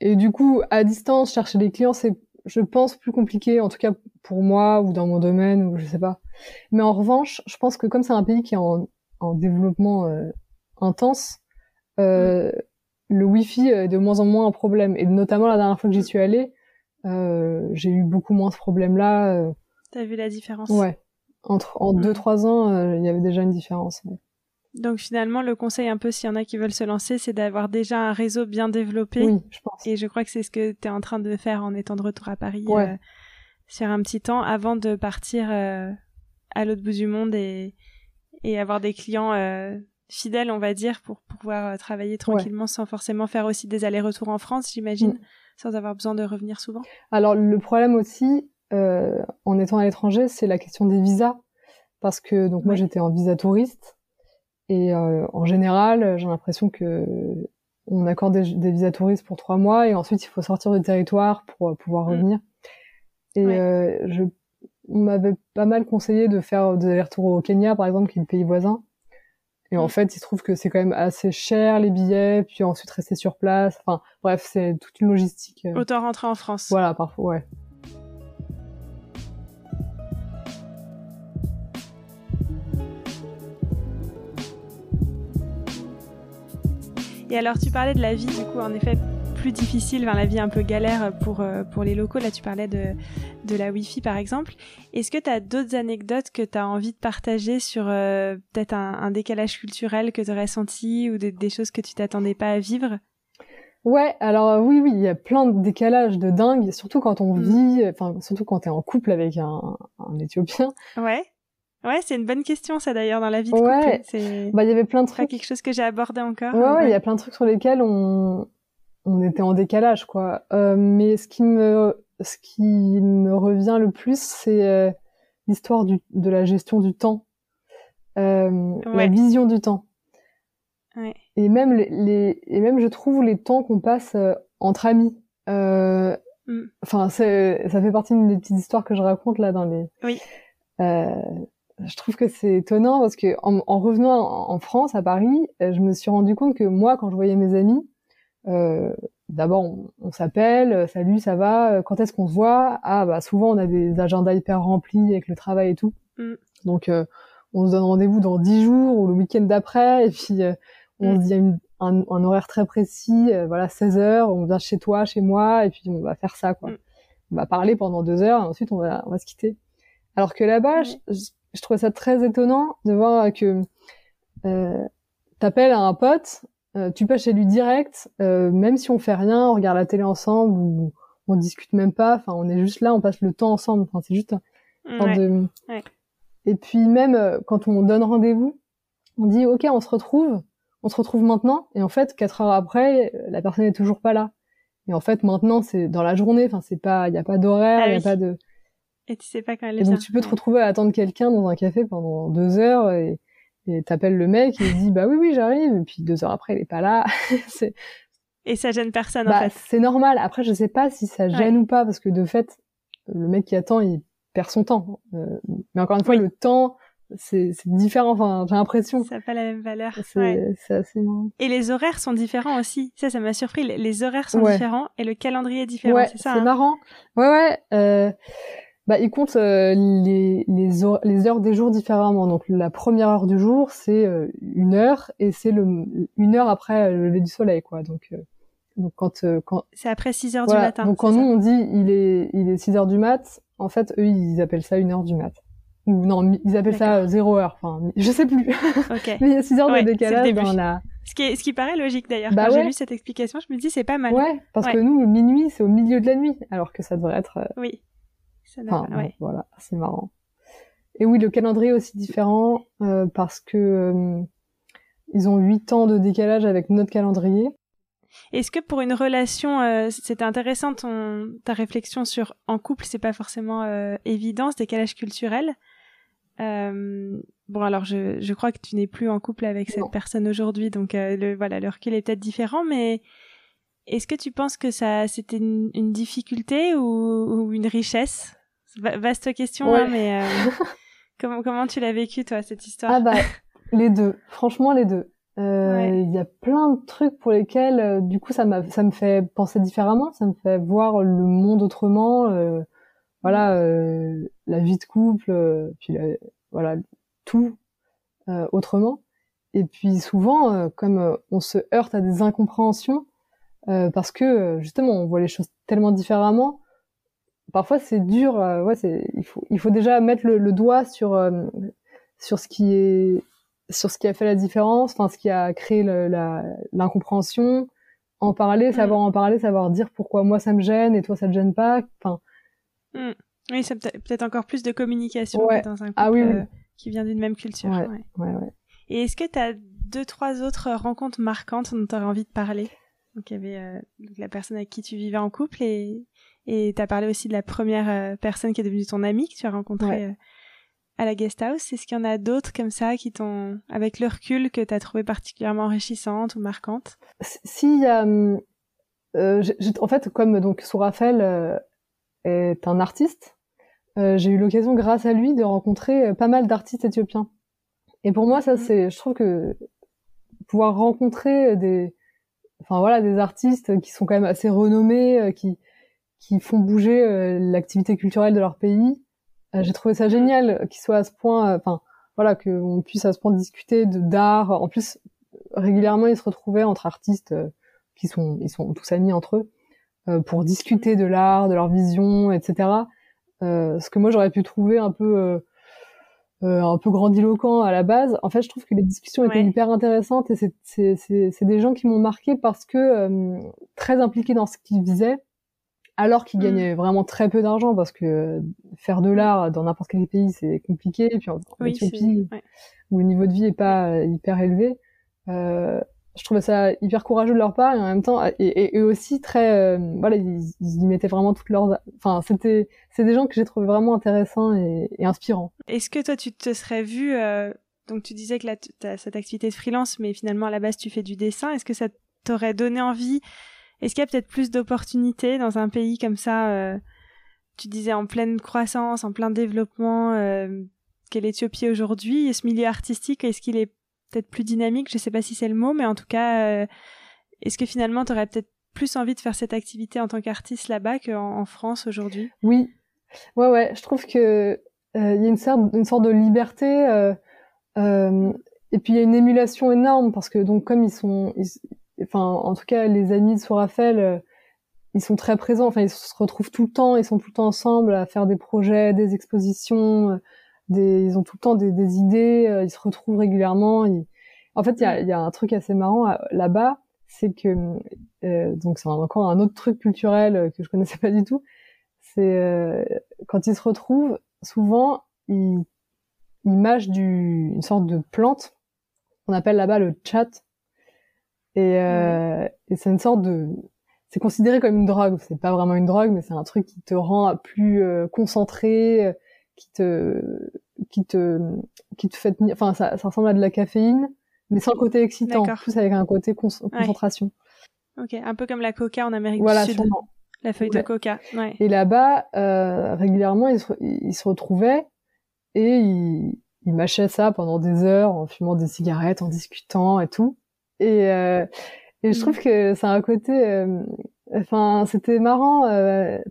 et du coup, à distance, chercher des clients, c'est je pense plus compliqué, en tout cas pour moi ou dans mon domaine ou je sais pas. Mais en revanche, je pense que comme c'est un pays qui est en, en développement intense, euh, le Wi-Fi est de moins en moins un problème. Et notamment la dernière fois que j'y suis allée, euh, j'ai eu beaucoup moins ce problème-là. Euh. T'as vu la différence Ouais. Entre en 2 deux trois ans, euh, il y avait déjà une différence. Donc finalement, le conseil un peu s'il y en a qui veulent se lancer, c'est d'avoir déjà un réseau bien développé. Oui, je pense. Et je crois que c'est ce que tu es en train de faire en étant de retour à Paris ouais. sur un petit temps avant de partir à l'autre bout du monde et, et avoir des clients fidèle, on va dire, pour pouvoir euh, travailler tranquillement sans forcément faire aussi des allers-retours en France, j'imagine, mm. sans avoir besoin de revenir souvent. Alors le problème aussi, euh, en étant à l'étranger, c'est la question des visas, parce que donc moi j'étais en visa touriste et euh, en général, j'ai l'impression que on accorde des, visas touristes pour trois mois et ensuite il faut sortir du territoire pour pouvoir mm. revenir. Et je, on m'avait pas mal conseillé de faire des allers-retours au Kenya, par exemple, qui est le pays voisin. Et en mm. fait, il se trouve que c'est quand même assez cher les billets, puis ensuite rester sur place. Enfin, bref, c'est toute une logistique. Euh. Autant rentrer en France. Voilà, parfois, ouais. Et alors, tu parlais de la vie, du coup, en effet, plus difficile, vers la vie un peu galère pour, euh, pour les locaux. Là, tu parlais de, de la Wi-Fi, par exemple. Est-ce que tu as d'autres anecdotes que tu as envie de partager sur euh, peut-être un, décalage culturel que tu aurais senti ou des choses que tu t'attendais pas à vivre? Ouais, alors euh, oui, oui, il y a plein de décalages de dingue, surtout quand on mm. vit, enfin, surtout quand tu es en couple avec un, un Éthiopien. Ouais. Ouais, c'est une bonne question, ça d'ailleurs dans la vie de ouais. couple. Bah, il y avait plein de trucs. quelque chose que j'ai abordé encore. Ouais, ouais, il y a plein de trucs sur lesquels on, on était en décalage quoi. Euh, mais ce qui me ce qui me revient le plus c'est euh, l'histoire du de la gestion du temps, euh, la vision du temps. Ouais. Et même les, et même je trouve les temps qu'on passe euh, entre amis. Euh, mm. Enfin c'est ça fait partie d'une des petites histoires que je raconte là dans les. Oui. Je trouve que c'est étonnant parce que en, en revenant en France à Paris, je me suis rendu compte que moi quand je voyais mes amis euh, D'abord, on, s'appelle, euh, salut, ça va, euh, quand est-ce qu'on se voit? Ah, bah souvent on a des agendas hyper remplis avec le travail et tout. Mm. Donc, euh, on se donne rendez-vous dans dix jours ou le week-end d'après, et puis on mm. se dit un, un, horaire très précis, voilà, 16 heures, on vient chez toi, chez moi, et puis on va faire ça, quoi. Mm. On va parler pendant deux heures, et ensuite on va, on va se quitter. Alors que là-bas, je, je, trouvais ça très étonnant de voir que euh, t'appelles à un pote, euh, tu passes chez lui direct, euh, même si on fait rien, on regarde la télé ensemble ou on discute même pas. Enfin, on est juste là, on passe le temps ensemble. Enfin, c'est juste. de... Et puis même euh, quand on donne rendez-vous, on dit ok, on se retrouve, on se retrouve maintenant. Et en fait, quatre heures après, la personne est toujours pas là. Et en fait, maintenant, c'est dans la journée. Enfin, c'est pas, il y a pas d'horaire, il y a ah pas de. Et tu sais pas quand elle est. Et donc tu peux te retrouver à attendre quelqu'un dans un café pendant deux heures et t'appelles le mec et il dit bah oui oui j'arrive et puis deux heures après il est pas là. c'est... Et ça gêne personne bah, en fait. C'est normal. Après je sais pas si ça gêne ou pas parce que de fait le mec qui attend il perd son temps. Euh, mais encore une fois le temps c'est, c'est différent. Enfin j'ai l'impression. Ça n'a pas la même valeur. C'est, c'est assez marrant. Et les horaires sont différents aussi. Ça ça m'a surpris. Les, horaires sont différents et le calendrier est différent. Ouais, c'est ça. C'est hein marrant. Ouais ouais. Euh bah, il compte euh, les, les, heures, les, heures des jours différemment. Donc la première heure du jour, c'est euh, une heure et c'est le une heure après le lever du soleil, quoi. Donc euh, donc quand quand c'est après 6 heures du matin. Donc quand nous on dit il est il est 6 heures du mat, en fait eux ils appellent ça une heure du mat. Ou non, ils appellent ça zéro heure. Enfin, je sais plus. Okay. Mais il y a 6 heures de décalage dans la. Ce qui, est, ce qui paraît logique d'ailleurs. Bah Quand ouais. j'ai lu cette explication, je me dis c'est pas mal. Ouais, parce que nous, minuit, c'est au milieu de la nuit, alors que ça devrait être. Oui voilà, c'est marrant. et oui, le calendrier est aussi différent euh, parce que euh, ils ont huit ans de décalage avec notre calendrier. Est-ce que pour une relation, euh, c'était intéressant ton, ta réflexion sur en couple, c'est pas forcément euh, évident ce décalage culturel? Euh, bon, alors je, je crois que tu n'es plus en couple avec cette personne aujourd'hui, donc euh, le voilà, le recul est peut-être différent, mais est-ce que tu penses que ça c'était une, une difficulté ou, ou, une richesse? Vaste question, hein, mais euh, comment comment tu l'as vécu toi cette histoire? Ah bah les deux, franchement les deux. Euh, il y a plein de trucs pour lesquels, euh, du coup, ça, ça me fait penser différemment, ça me fait voir le monde autrement, euh, voilà, euh, la vie de couple, euh, puis voilà, tout autrement. Et puis souvent, comme on se heurte à des incompréhensions, parce que justement, on voit les choses tellement différemment, parfois c'est dur. ouais, c'est il faut il faut déjà mettre le, le doigt sur sur ce qui est sur ce qui a fait la différence, enfin ce qui a créé l'incompréhension, en parler, mm. savoir en parler, savoir dire pourquoi moi ça me gêne et toi ça te gêne pas. Enfin. Mm. Oui, c'est peut-être encore plus de communication que dans un ah couple euh, qui vient d'une même culture. Ouais. Ouais. Et est-ce que tu as deux, trois autres rencontres marquantes dont tu aurais envie de parler? Donc il y avait euh, la personne avec qui tu vivais en couple et et tu as parlé aussi de la première euh, personne qui est devenue ton amie que tu as rencontrée à la guest house Est-ce qu'il y en a d'autres comme ça qui t'ont, avec le recul, que tu as trouvé particulièrement enrichissantes ou marquantes Si, euh, euh en fait, comme donc Sourafel euh, est un artiste, euh, j'ai eu l'occasion, grâce à lui, de rencontrer pas mal d'artistes éthiopiens. Et pour moi, ça, mmh. c'est, je trouve que pouvoir rencontrer des, enfin voilà, des artistes qui sont quand même assez renommés, qui qui font bouger l'activité culturelle de leur pays, euh, j'ai trouvé ça génial qu'il soit à ce point, euh, enfin voilà, qu'on puisse à ce point discuter d'art. En plus, régulièrement, ils se retrouvaient entre artistes euh, qui sont, ils sont tous amis entre eux, pour discuter de l'art, de leur vision, etc. ce que moi j'aurais pu trouver un peu un peu grandiloquent à la base. En fait, je trouve que les discussions étaient hyper intéressantes et c'est des gens qui m'ont marqué parce que très impliqués dans ce qu'ils faisaient alors qu'ils mm. gagnait vraiment très peu d'argent parce que faire de l'art dans n'importe quel pays c'est compliqué et puis en, Éthiopie où le niveau de vie est pas euh, hyper élevé euh, je trouvais ça hyper courageux de leur part et en même temps et, et, aussi très euh, voilà ils, y mettaient vraiment toutes leurs enfin c'était c'est des gens que j'ai trouvé vraiment intéressants et, et inspirants. Est-ce que toi tu te serais vu euh, donc tu disais que là tu as cette activité de freelance mais finalement à la base tu fais du dessin. Est-ce que ça t'aurait donné envie? Est-ce qu'il y a peut-être plus d'opportunités dans un pays comme ça euh, Tu disais en pleine croissance, en plein développement, euh, qu'est l'Éthiopie aujourd'hui? ce milieu artistique, est-ce qu'il est peut-être plus dynamique Je sais pas si c'est le mot, mais en tout cas, euh, est-ce que finalement, tu aurais peut-être plus envie de faire cette activité en tant qu'artiste là-bas qu'en en France aujourd'hui? Oui, ouais, ouais. Je trouve que euh, il y a une sorte, sorte de liberté. et puis il y a une émulation énorme parce que donc comme ils sont enfin en tout cas les amis de Sourafel euh, ils sont très présents enfin ils se retrouvent tout le temps ils sont tout le temps ensemble à faire des projets des expositions euh, des ils ont tout le temps des, des idées euh, ils se retrouvent régulièrement en fait il y a, y a, un truc assez marrant là-bas c'est que donc c'est encore un autre truc culturel que je connaissais pas du tout c'est quand ils se retrouvent souvent ils ils mâchent du une sorte de plante qu'on appelle là-bas le chat. Et, euh, et c'est une sorte de, c'est considéré comme une drogue. C'est pas vraiment une drogue, mais c'est un truc qui te rend plus euh, concentré, euh, qui te, qui te, qui te fait tenir. Enfin, ça, ça ressemble à de la caféine, mais sans le côté excitant, plus avec un côté concentration. Ok, un peu comme la coca en Amérique du Sud. Sûrement. La feuille de coca. Ouais. Et là-bas, euh, régulièrement, ils se, ils se retrouvaient et ils, ils mâchaient ça pendant des heures en fumant des cigarettes, en discutant et tout. Et, euh, et je trouve mm. que c'est un côté, euh, enfin, c'était marrant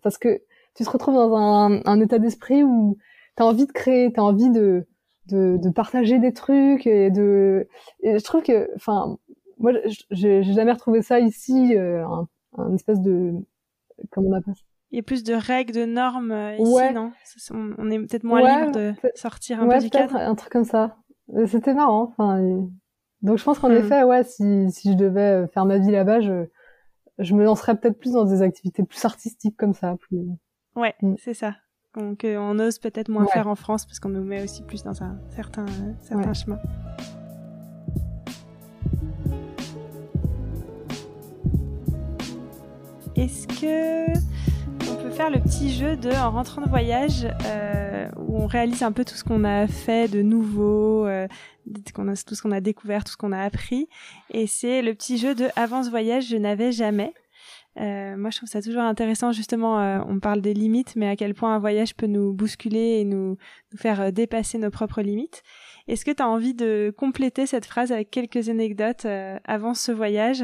parce que tu te retrouves dans un, un état d'esprit où tu as envie de créer, tu as envie de, de, de, partager des trucs et de. Et je trouve que, enfin, moi, j'ai jamais retrouvé ça ici, un, un, espèce de, comment on appelle ça? Il y a plus de règles, de normes ici, non? On est peut-être moins libre de sortir un peu du cadre. un truc comme ça. C'était marrant. Enfin, donc je pense qu'en hmm. effet, ouais, si, si je devais euh, faire ma vie là-bas, je, je me lancerais peut-être plus dans des activités plus artistiques comme ça. Plus... Ouais, hmm. c'est ça. Qu'on ose peut-être moins faire en France parce qu'on nous met aussi plus dans un certain, certain chemin. Est-ce que on peut faire le petit jeu de, en rentrant de voyage, euh, où on réalise un peu tout ce qu'on a fait de nouveau, euh, tout ce qu'on a découvert, tout ce qu'on a appris, et c'est le petit jeu de, avant ce voyage, je n'avais jamais. Euh, moi, je trouve ça toujours intéressant. Justement, euh, on parle des limites, mais à quel point un voyage peut nous bousculer et nous, nous faire euh, dépasser nos propres limites. Est-ce que tu as envie de compléter cette phrase avec quelques anecdotes avant ce voyage?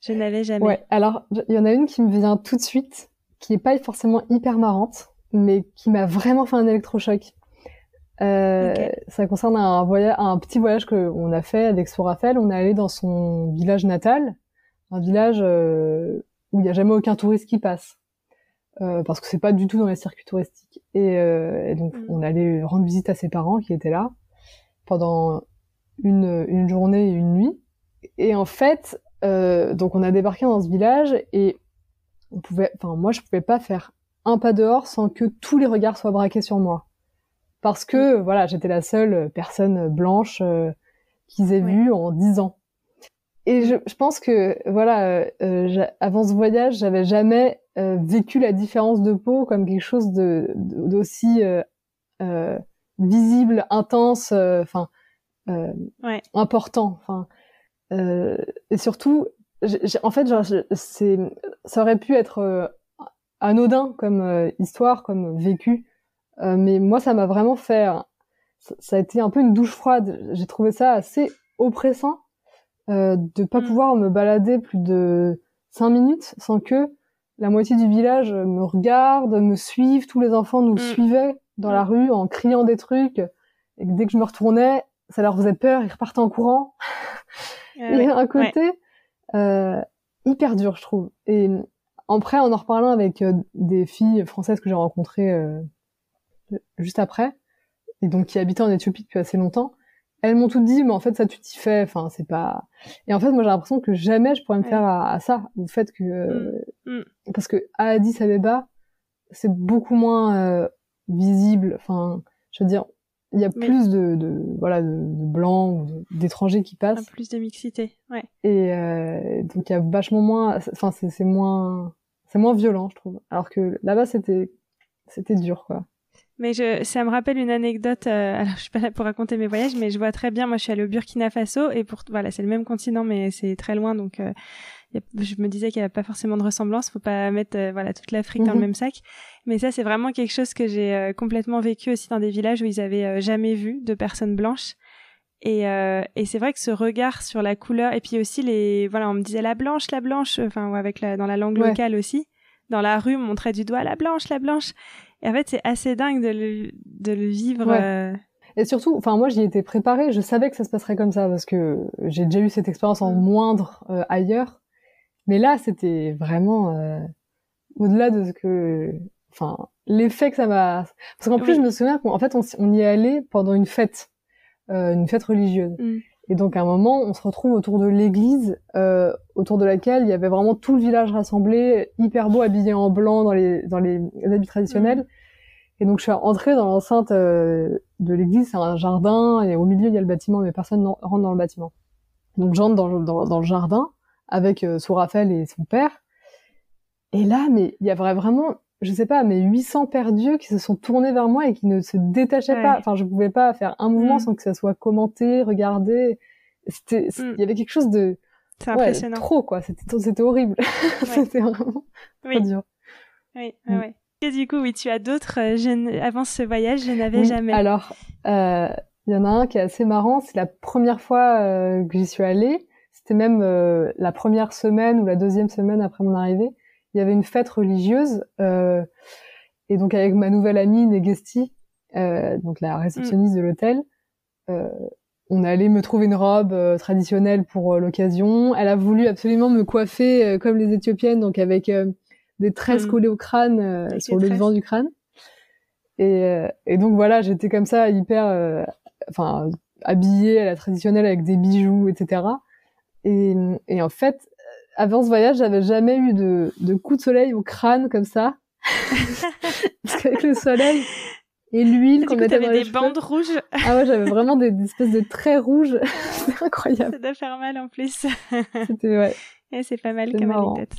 Je n'avais jamais. Ouais. Alors, il y en a une qui me vient tout de suite, qui est pas forcément hyper marrante, mais qui m'a vraiment fait un électrochoc. Ça concerne un voyage, un petit voyage que on a fait avec Sorafel. On est allé dans son village natal, un village où il n'y a jamais aucun touriste qui passe. Euh, parce que c'est pas du tout dans les circuits touristiques. Et, euh, donc mm. on allait rendre visite à ses parents qui étaient là pendant une, une journée et une nuit. Et en fait, euh, donc on a débarqué dans ce village et on pouvait, enfin moi je pouvais pas faire un pas dehors sans que tous les regards soient braqués sur moi, parce que mm. voilà j'étais la seule personne blanche qu'ils aient vue en dix ans et je, je, pense que voilà, euh, euh avant ce voyage, j'avais jamais euh, vécu la différence de peau comme quelque chose de d'aussi euh, euh, visible, intense, enfin ouais. important. Enfin, et surtout, en fait, c'est ça aurait pu être anodin comme histoire, comme vécu, mais moi, ça m'a vraiment fait. Ça a été un peu une douche froide. J'ai trouvé ça assez oppressant euh, de pas mm. pouvoir me balader plus de cinq minutes sans que la moitié du village me regarde, me suive, tous les enfants nous mm. suivaient dans la mm. rue en criant des trucs, et dès que je me retournais, ça leur faisait peur, ils repartaient en courant. Il y a un côté euh, hyper dur, je trouve. Et après, en en reparlant avec euh, des filles françaises que j'ai rencontrées euh, juste après, et donc qui habitaient en Éthiopie depuis assez longtemps, elles m'ont tout dit, mais en fait, ça, tu t'y fais. Enfin, c'est pas. Et en fait, moi, j'ai l'impression que jamais je pourrais me faire à, ça. Au fait que, mm. Mm. parce que à Addis Abeba, c'est beaucoup moins euh, visible. Enfin, je veux dire, il y a plus de, de, voilà, de, blancs ou d'étrangers qui passent. Plus de mixité, ouais. Et euh, donc, il y a vachement moins. Enfin, c'est moins, c'est moins violent, je trouve. Alors que là-bas, c'était, c'était dur, quoi. Mais je, ça me rappelle une anecdote. Euh, alors, je suis pas là pour raconter mes voyages, mais je vois très bien. Moi, je suis allée au Burkina Faso et pour voilà, c'est le même continent, mais c'est très loin, donc euh, je me disais qu'il n'y a pas forcément de ressemblance. Faut pas mettre euh, voilà toute l'Afrique dans le mhm. même sac. Mais ça, c'est vraiment quelque chose que j'ai complètement vécu aussi dans des villages où ils avaient jamais vu de personnes blanches. Et, et c'est vrai que ce regard sur la couleur et puis aussi les voilà, on me disait la blanche, la blanche, enfin avec la dans la langue locale aussi. Dans la rue, on montrait du doigt la blanche, la blanche. Et en fait, c'est assez dingue de le, de le vivre. Euh. Et surtout, enfin moi j'y étais préparée, je savais que ça se passerait comme ça parce que j'ai déjà eu cette expérience en mm. moindre euh, ailleurs. Mais là, c'était vraiment euh, au-delà de ce que, enfin l'effet que ça m'a. Parce qu'en plus, je me souviens qu'en fait on, on, y est allé pendant une fête, une fête religieuse. Mm. Et donc à un moment, on se retrouve autour de l'église, euh, autour de laquelle il y avait vraiment tout le village rassemblé, hyper beau, habillé en blanc dans les dans les habits traditionnels. Mm. Et donc je suis entrée dans l'enceinte euh, de l'église, c'est un jardin, et au milieu il y a le bâtiment, mais personne ne rentre dans le bâtiment. Donc j'entre dans, dans, dans, le jardin avec euh, Raphaël et son père. Et là, mais il y avait vraiment je sais pas, mais 800 pères Dieu qui se sont tournés vers moi et qui ne se détachaient pas. Enfin, je pouvais pas faire un mouvement mm. sans que ça soit commenté, regardé. C'était, mm. il y avait quelque chose de, c'est impressionnant. trop, quoi. C'était, c'était horrible. c'était vraiment oui. dur. Oui, mm. ouais. Et du coup, oui, tu as d'autres, euh, avant ce voyage, je n'avais jamais. Alors, euh, il y en a un qui est assez marrant. C'est la première fois euh, que j'y suis allée. C'était même la première semaine ou la deuxième semaine après mon arrivée il y avait une fête religieuse euh, et donc avec ma nouvelle amie Negesti, euh, donc la réceptionniste de l'hôtel, euh, on allait me trouver une robe euh, traditionnelle pour euh, l'occasion. Elle a voulu absolument me coiffer euh, comme les Éthiopiennes, donc avec des tresses mm. collées au crâne sur le devant du crâne. Et, et donc voilà, j'étais comme ça hyper, enfin habillée à la traditionnelle avec des bijoux, etc. Et, et en fait, avant ce voyage, j'avais jamais eu de, de coup de soleil au crâne comme ça. Parce qu'avec le soleil et l'huile qu'on mettait dans les des bandes rouges. Ah ouais, j'avais vraiment des, espèces de traits rouges. c'est incroyable. Ça doit faire mal en plus. C'était ouais. Et c'est pas mal comme anecdote.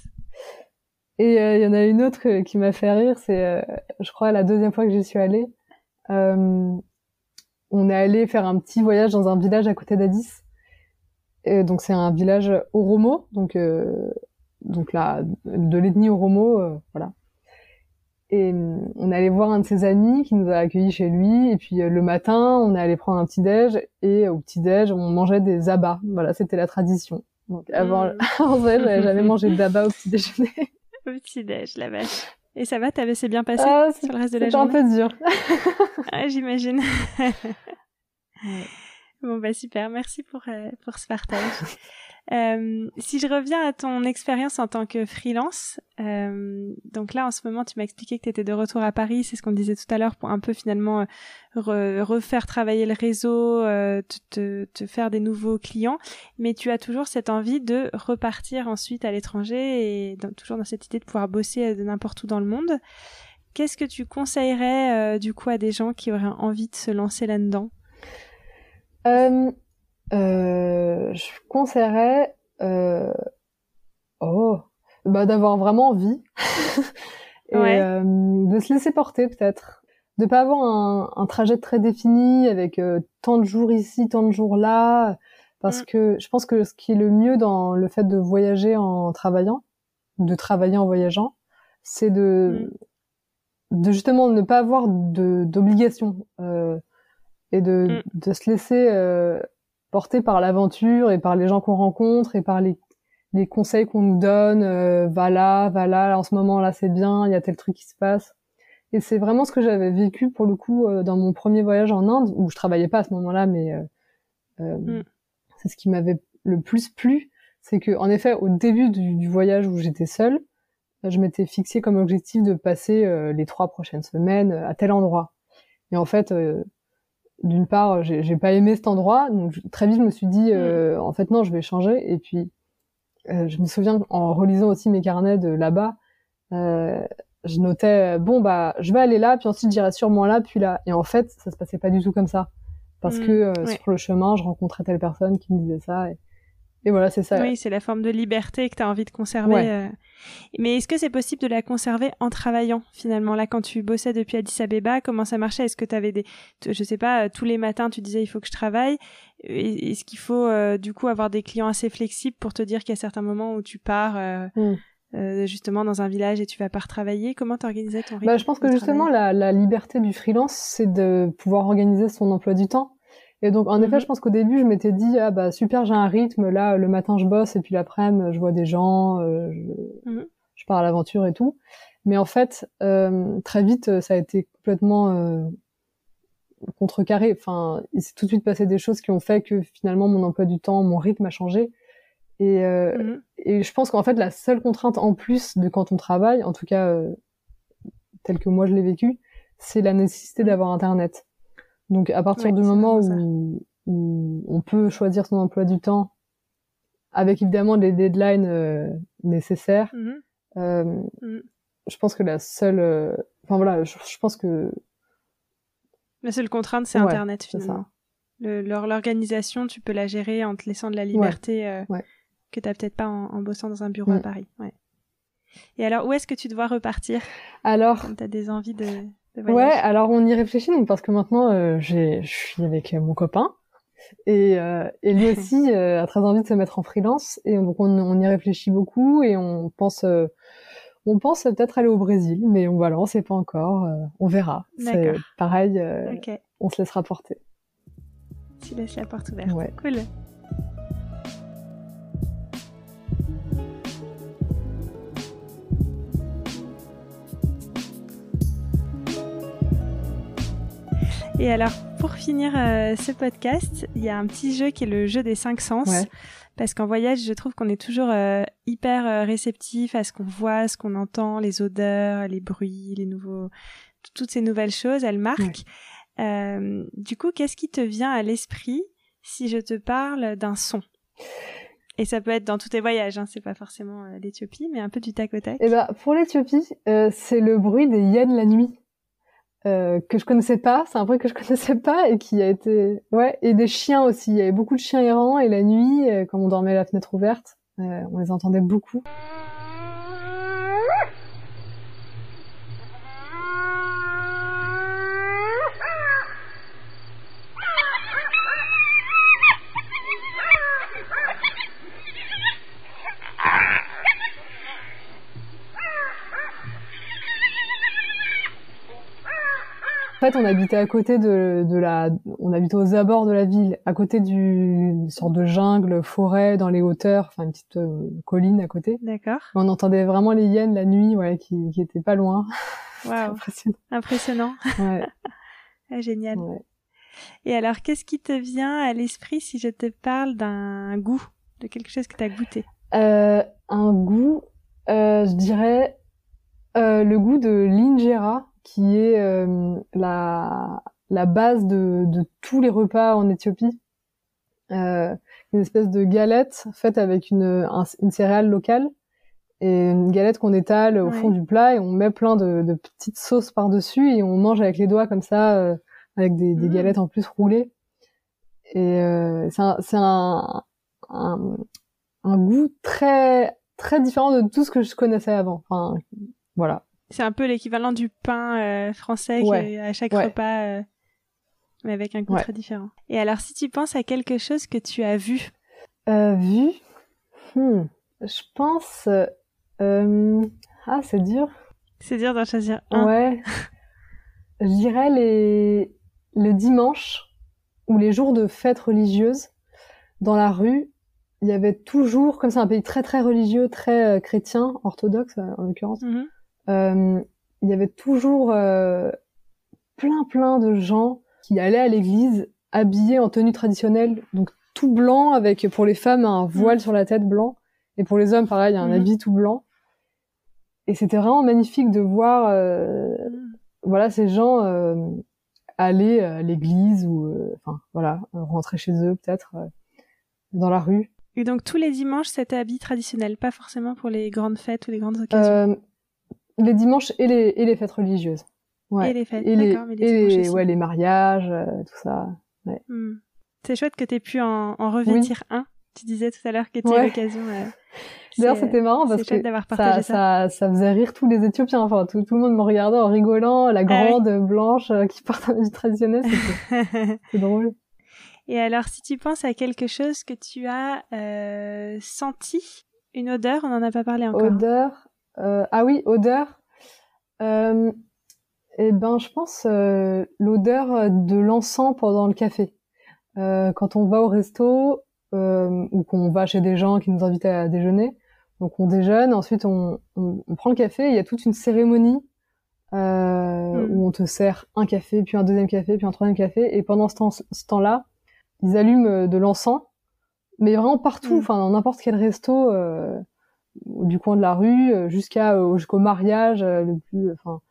Et euh, il y en a une autre euh, qui m'a fait rire, c'est, euh, je crois, la deuxième fois que j'y suis allée. on est allé faire un petit voyage dans un village à côté d'Addis. Donc c'est un village Oromo, donc donc là de l'ethnie Oromo, voilà. Et on est allé voir un de ses amis qui nous a accueillis chez lui. Et puis le matin, on est allé prendre un petit déj. Et au petit déj, on mangeait des abats. Voilà, c'était la tradition. Donc avant, mmh. en vrai, j'avais jamais mangé d'abats au petit déjeuner. Au petit-déj, la vache. Et ça va, t'avais c'est bien passé ah, sur le reste de la journée C'était un peu dur. ah, j'imagine. Bon, bah super, merci pour, euh, pour ce partage. Euh, si je reviens à ton expérience en tant que freelance, euh, donc là en ce moment tu m'as expliqué que tu étais de retour à Paris, c'est ce qu'on disait tout à l'heure pour un peu finalement euh, refaire travailler le réseau, euh, te, te, faire des nouveaux clients, mais tu as toujours cette envie de repartir ensuite à l'étranger et toujours dans cette idée de pouvoir bosser de n'importe où dans le monde. Qu'est-ce que tu conseillerais du coup à des gens qui auraient envie de se lancer là-dedans? Euh, je conseillerais euh, oh bah d'avoir vraiment envie et euh, de se laisser porter peut-être de pas avoir un, un, trajet très défini avec euh, tant de jours ici tant de jours là parce mm. que je pense que ce qui est le mieux dans le fait de voyager en travaillant de travailler en voyageant c'est de mm. de justement ne pas avoir d'obligation euh, et de, mm. de se laisser euh, porté par l'aventure et par les gens qu'on rencontre et par les, les conseils qu'on nous donne. Euh, va là, va là, en ce moment là c'est bien, il y a tel truc qui se passe. Et c'est vraiment ce que j'avais vécu pour le coup euh, dans mon premier voyage en Inde où je travaillais pas à ce moment-là, mais euh, mm. c'est ce qui m'avait le plus plu, c'est que en effet au début du, du voyage où j'étais seule, je m'étais fixé comme objectif de passer les trois prochaines semaines à tel endroit. Et en fait, d'une part, j'ai pas aimé cet endroit, donc très vite je me suis dit, euh, en fait non, je vais changer. Et puis, euh, je me souviens en relisant aussi mes carnets de là-bas, euh, je notais, bon bah, je vais aller là, puis ensuite j'irai sûrement là, puis là. Et en fait, ça se passait pas du tout comme ça, parce mm. que sur le chemin, je rencontrais telle personne qui me disait ça, et, et voilà, c'est ça. Oui, c'est la forme de liberté que tu as envie de conserver. Euh. Mais est-ce que c'est possible de la conserver en travaillant finalement? Là, quand tu bossais depuis Addis Abeba, comment ça marchait? Est-ce que tu avais des, je sais pas, euh, tous les matins tu disais il faut que je travaille? Est-ce qu'il faut euh, du coup avoir des clients assez flexibles pour te dire qu'il y a certains moments où tu pars mm. justement dans un village et tu vas pas retravailler? Comment t'organisais ton rythme bah, Je pense que justement la, la liberté du freelance, c'est de pouvoir organiser son emploi du temps. Et donc, en effet, mhm. je pense qu'au début, je m'étais dit, ah bah super, j'ai un rythme. Là, le matin, je bosse et puis l'après-midi, je vois des gens, euh, je, mhm. je, pars à l'aventure et tout. Mais en fait, euh, très vite, ça a été complètement euh, contrecarré. Enfin, il s'est tout de suite passé des choses qui ont fait que finalement, mon emploi du temps, mon rythme a changé. Et, mhm. et je pense qu'en fait, la seule contrainte en plus de quand on travaille, en tout cas, euh, tel que moi je l'ai vécu, c'est la nécessité d'avoir Internet. Donc à partir du moment où, où, on peut choisir son emploi du temps, avec évidemment les deadlines euh, nécessaires, mm-hmm. euh, mm-hmm. je pense que la seule, euh, enfin voilà, je, pense que la seule contrainte c'est Internet finalement. L'organisation, tu peux la gérer en te laissant de la liberté euh, que tu n'as peut-être pas en, bossant dans un bureau à mm. Paris. Ouais. Et alors, où est-ce que tu dois repartir? Alors, tu as des envies de Ouais, alors on y réfléchit donc parce que maintenant euh, je suis avec mon copain. Et, euh, et lui aussi euh, a très envie de se mettre en freelance. Et donc on, on y réfléchit beaucoup et on pense euh, on pense peut-être aller au Brésil mais on voilà on sait pas encore on verra. C'est pareil on se laissera porter. Tu laisses la porte ouverte. Ouais. cool Et alors, pour finir euh, ce podcast, il y a un petit jeu qui est le jeu des cinq sens. Parce qu'en voyage, je trouve qu'on est toujours euh, hyper euh, réceptif à ce qu'on voit, ce qu'on entend, les odeurs, les bruits, les nouveaux, toutes ces nouvelles choses, elles marquent. du coup, qu'est-ce qui te vient à l'esprit si je te parle d'un son? Et ça peut être dans tous tes voyages, hein, c'est pas forcément l'Éthiopie, mais un peu du tac au tac. Eh bah, pour l'Éthiopie, c'est le bruit des hyènes la nuit. Euh, que je connaissais pas, c'est un bruit que je connaissais pas et qui a été ouais et des chiens aussi. Il y avait beaucoup de chiens errants et la nuit, euh, quand on dormait la fenêtre ouverte, euh, on les entendait beaucoup. Fait, on habitait à côté de, de, la, on habitait aux abords de la ville, à côté d'une sorte de jungle, forêt dans les hauteurs, enfin une petite euh, colline à côté. D'accord. On entendait vraiment les hyènes la nuit, ouais, qui, qui étaient pas loin. Wow. impressionnant. Impressionnant. Ouais. ah, génial. Ouais. Et alors, qu'est-ce qui te vient à l'esprit si je te parle d'un goût, de quelque chose que tu as goûté? Euh, Un goût, euh, je dirais euh, le goût de l'injera qui est euh, la, la base de, de tous les repas en Éthiopie. Euh, une espèce de galette faite avec une, un, une céréale locale et une galette qu'on étale au Ouais. fond du plat et on met plein de, de petites sauces par-dessus et on mange avec les doigts comme ça euh, avec des, des Mm. galettes en plus roulées. Et euh, c'est un, c'est un, un, un goût très très différent de tout ce que je connaissais avant. Enfin, voilà. C'est un peu l'équivalent du pain euh, français Ouais. à chaque Ouais. repas, euh, mais avec un goût Ouais. très différent. Et alors, si tu penses à quelque chose que tu as vu, Euh, vu, hmm, je pense, ah c'est dur. c'est dur d'en choisir un. Ouais, je dirais les le dimanche ou les jours de fêtes religieuses dans la rue, il y avait toujours, comme c'est un pays très très religieux, très euh, chrétien, orthodoxe euh, en l'occurrence, Mhm. Il y avait toujours euh, plein plein de gens qui allaient à l'église habillés en tenue traditionnelle, donc tout blanc avec pour les femmes un voile sur la tête blanc et pour les hommes pareil un Mhm. habit tout blanc. Et c'était vraiment magnifique de voir euh, voilà ces gens euh, aller à l'église ou euh, enfin voilà rentrer chez eux peut-être euh, dans la rue. Et donc, tous les dimanches, c'était habit traditionnel, pas forcément pour les grandes fêtes ou les grandes occasions? Les dimanches et les et les fêtes religieuses. Ouais. Et les fêtes, et les, mais les et les- ouais, les mariages, euh, tout ça. Hmm. C'est chouette que tu aies pu en, en revêtir un. Tu disais tout à l'heure que tu Ouais. l'occasion. euh, D'ailleurs, c'est- c'était marrant parce c'est que ça, ça. ça, ça faisait rire tous les Éthiopiens. Enfin, tout, tout le monde me regardait en rigolant. La Ah oui. grande blanche euh, qui porte un habit traditionnel, c'était drôle. Et alors, si tu penses à quelque chose que tu as euh, senti, une odeur, on n'en a pas parlé encore. Odeur. Euh, ah oui, odeur. Euh, eh ben, je pense euh, l'odeur de l'encens pendant le café. Euh, quand on va au resto euh, ou qu'on va chez des gens qui nous invitent à déjeuner, donc on déjeune, ensuite on, on, on prend le café. Il y a toute une cérémonie euh, Mm. où on te sert un café, puis un deuxième café, puis un troisième café, et pendant ce temps- ce temps-là, ils allument de l'encens, mais vraiment partout, Mm. enfin dans n'importe quel resto. Du coin de la rue euh, jusqu'à euh, jusqu'au mariage euh, le plus enfin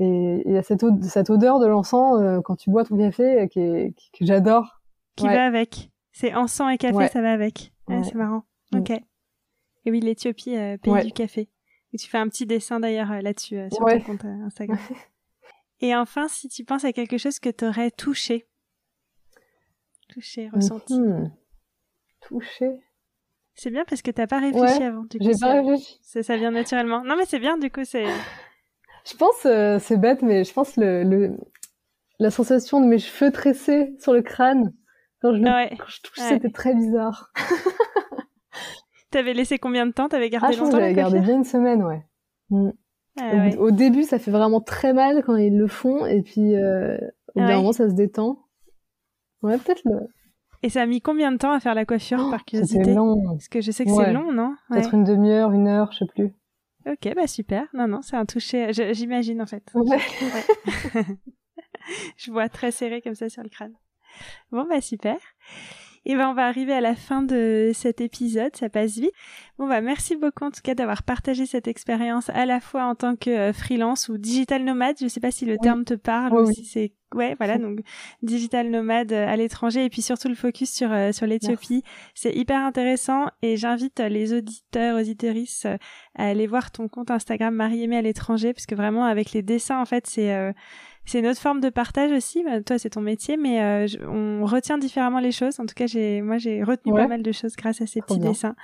et il y a cette, od- cette odeur de l'encens quand tu bois ton café qui est, qui- que j'adore Qui Ouais. va avec. C'est encens et café, Ouais. ça va avec. Ouais, Ouais. C'est marrant. Mm. Ok. Et oui, l'Éthiopie, euh, pays du café. Et tu fais un petit dessin d'ailleurs là-dessus euh, sur ton compte euh, Instagram. et enfin, si tu penses à quelque chose que t'aurais touché. Touché, ressenti. Mhm. touché C'est bien parce que t'as pas réfléchi Ouais, avant. J'ai pas réfléchi ça, ça vient naturellement. Non, mais c'est bien, du coup, c'est. je pense euh, c'est bête mais je pense le, le la sensation de mes cheveux tressés sur le crâne quand je, le- Ouais. quand je touche Ouais. c'était très bizarre T'avais laissé combien de temps? T'avais gardé ah je longtemps j'avais gardé bien une semaine ouais Mm. Ah au, ouais. au début ça fait vraiment très mal quand ils le font et puis euh, au bout d'un moment ça se détend ouais peut-être le Et ça a mis combien de temps à faire la coiffure, par c'était curiosité long Parce que je sais que Ouais. c'est long, non? Ouais. Peut-être une demi-heure, une heure, je sais plus. Ok, bah super. Non, non, c'est un toucher. J'imagine en fait. Ouais. Je vois très serré comme ça sur le crâne. Bon, bah super. Et ben on va arriver à la fin de cet épisode, ça passe vite. Bon bah merci beaucoup en tout cas d'avoir partagé cette expérience à la fois en tant que euh, freelance ou digital nomade. Je sais pas si le terme te parle ou si c'est ouais voilà donc digital nomade euh, à l'étranger. Et puis surtout le focus sur euh, sur l'Éthiopie. C'est hyper intéressant. Et j'invite les auditeurs auditrices à aller voir ton compte Instagram Marie Aimée à l'étranger. Parce que vraiment avec les dessins en fait c'est c'est une autre forme de partage aussi. Bah, toi, c'est ton métier, mais euh, on retient différemment les choses. En tout cas, j'ai, moi, j'ai retenu pas mal de choses grâce à ces petits dessins.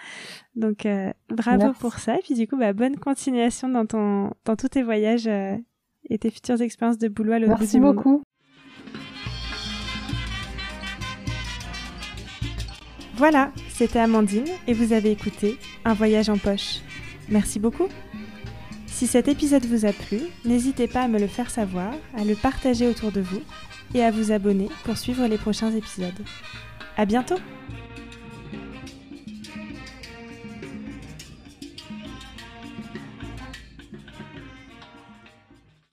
Donc, euh, bravo pour ça. Et puis, du coup, bah, bonne continuation dans ton, dans tous tes voyages euh, et tes futures expériences de boulot à l'autre bout du monde. Merci beaucoup. Voilà, c'était Amandine et vous avez écouté Un voyage en poche. Merci beaucoup. Si cet épisode vous a plu, n'hésitez pas à me le faire savoir, à le partager autour de vous et à vous abonner pour suivre les prochains épisodes. À bientôt!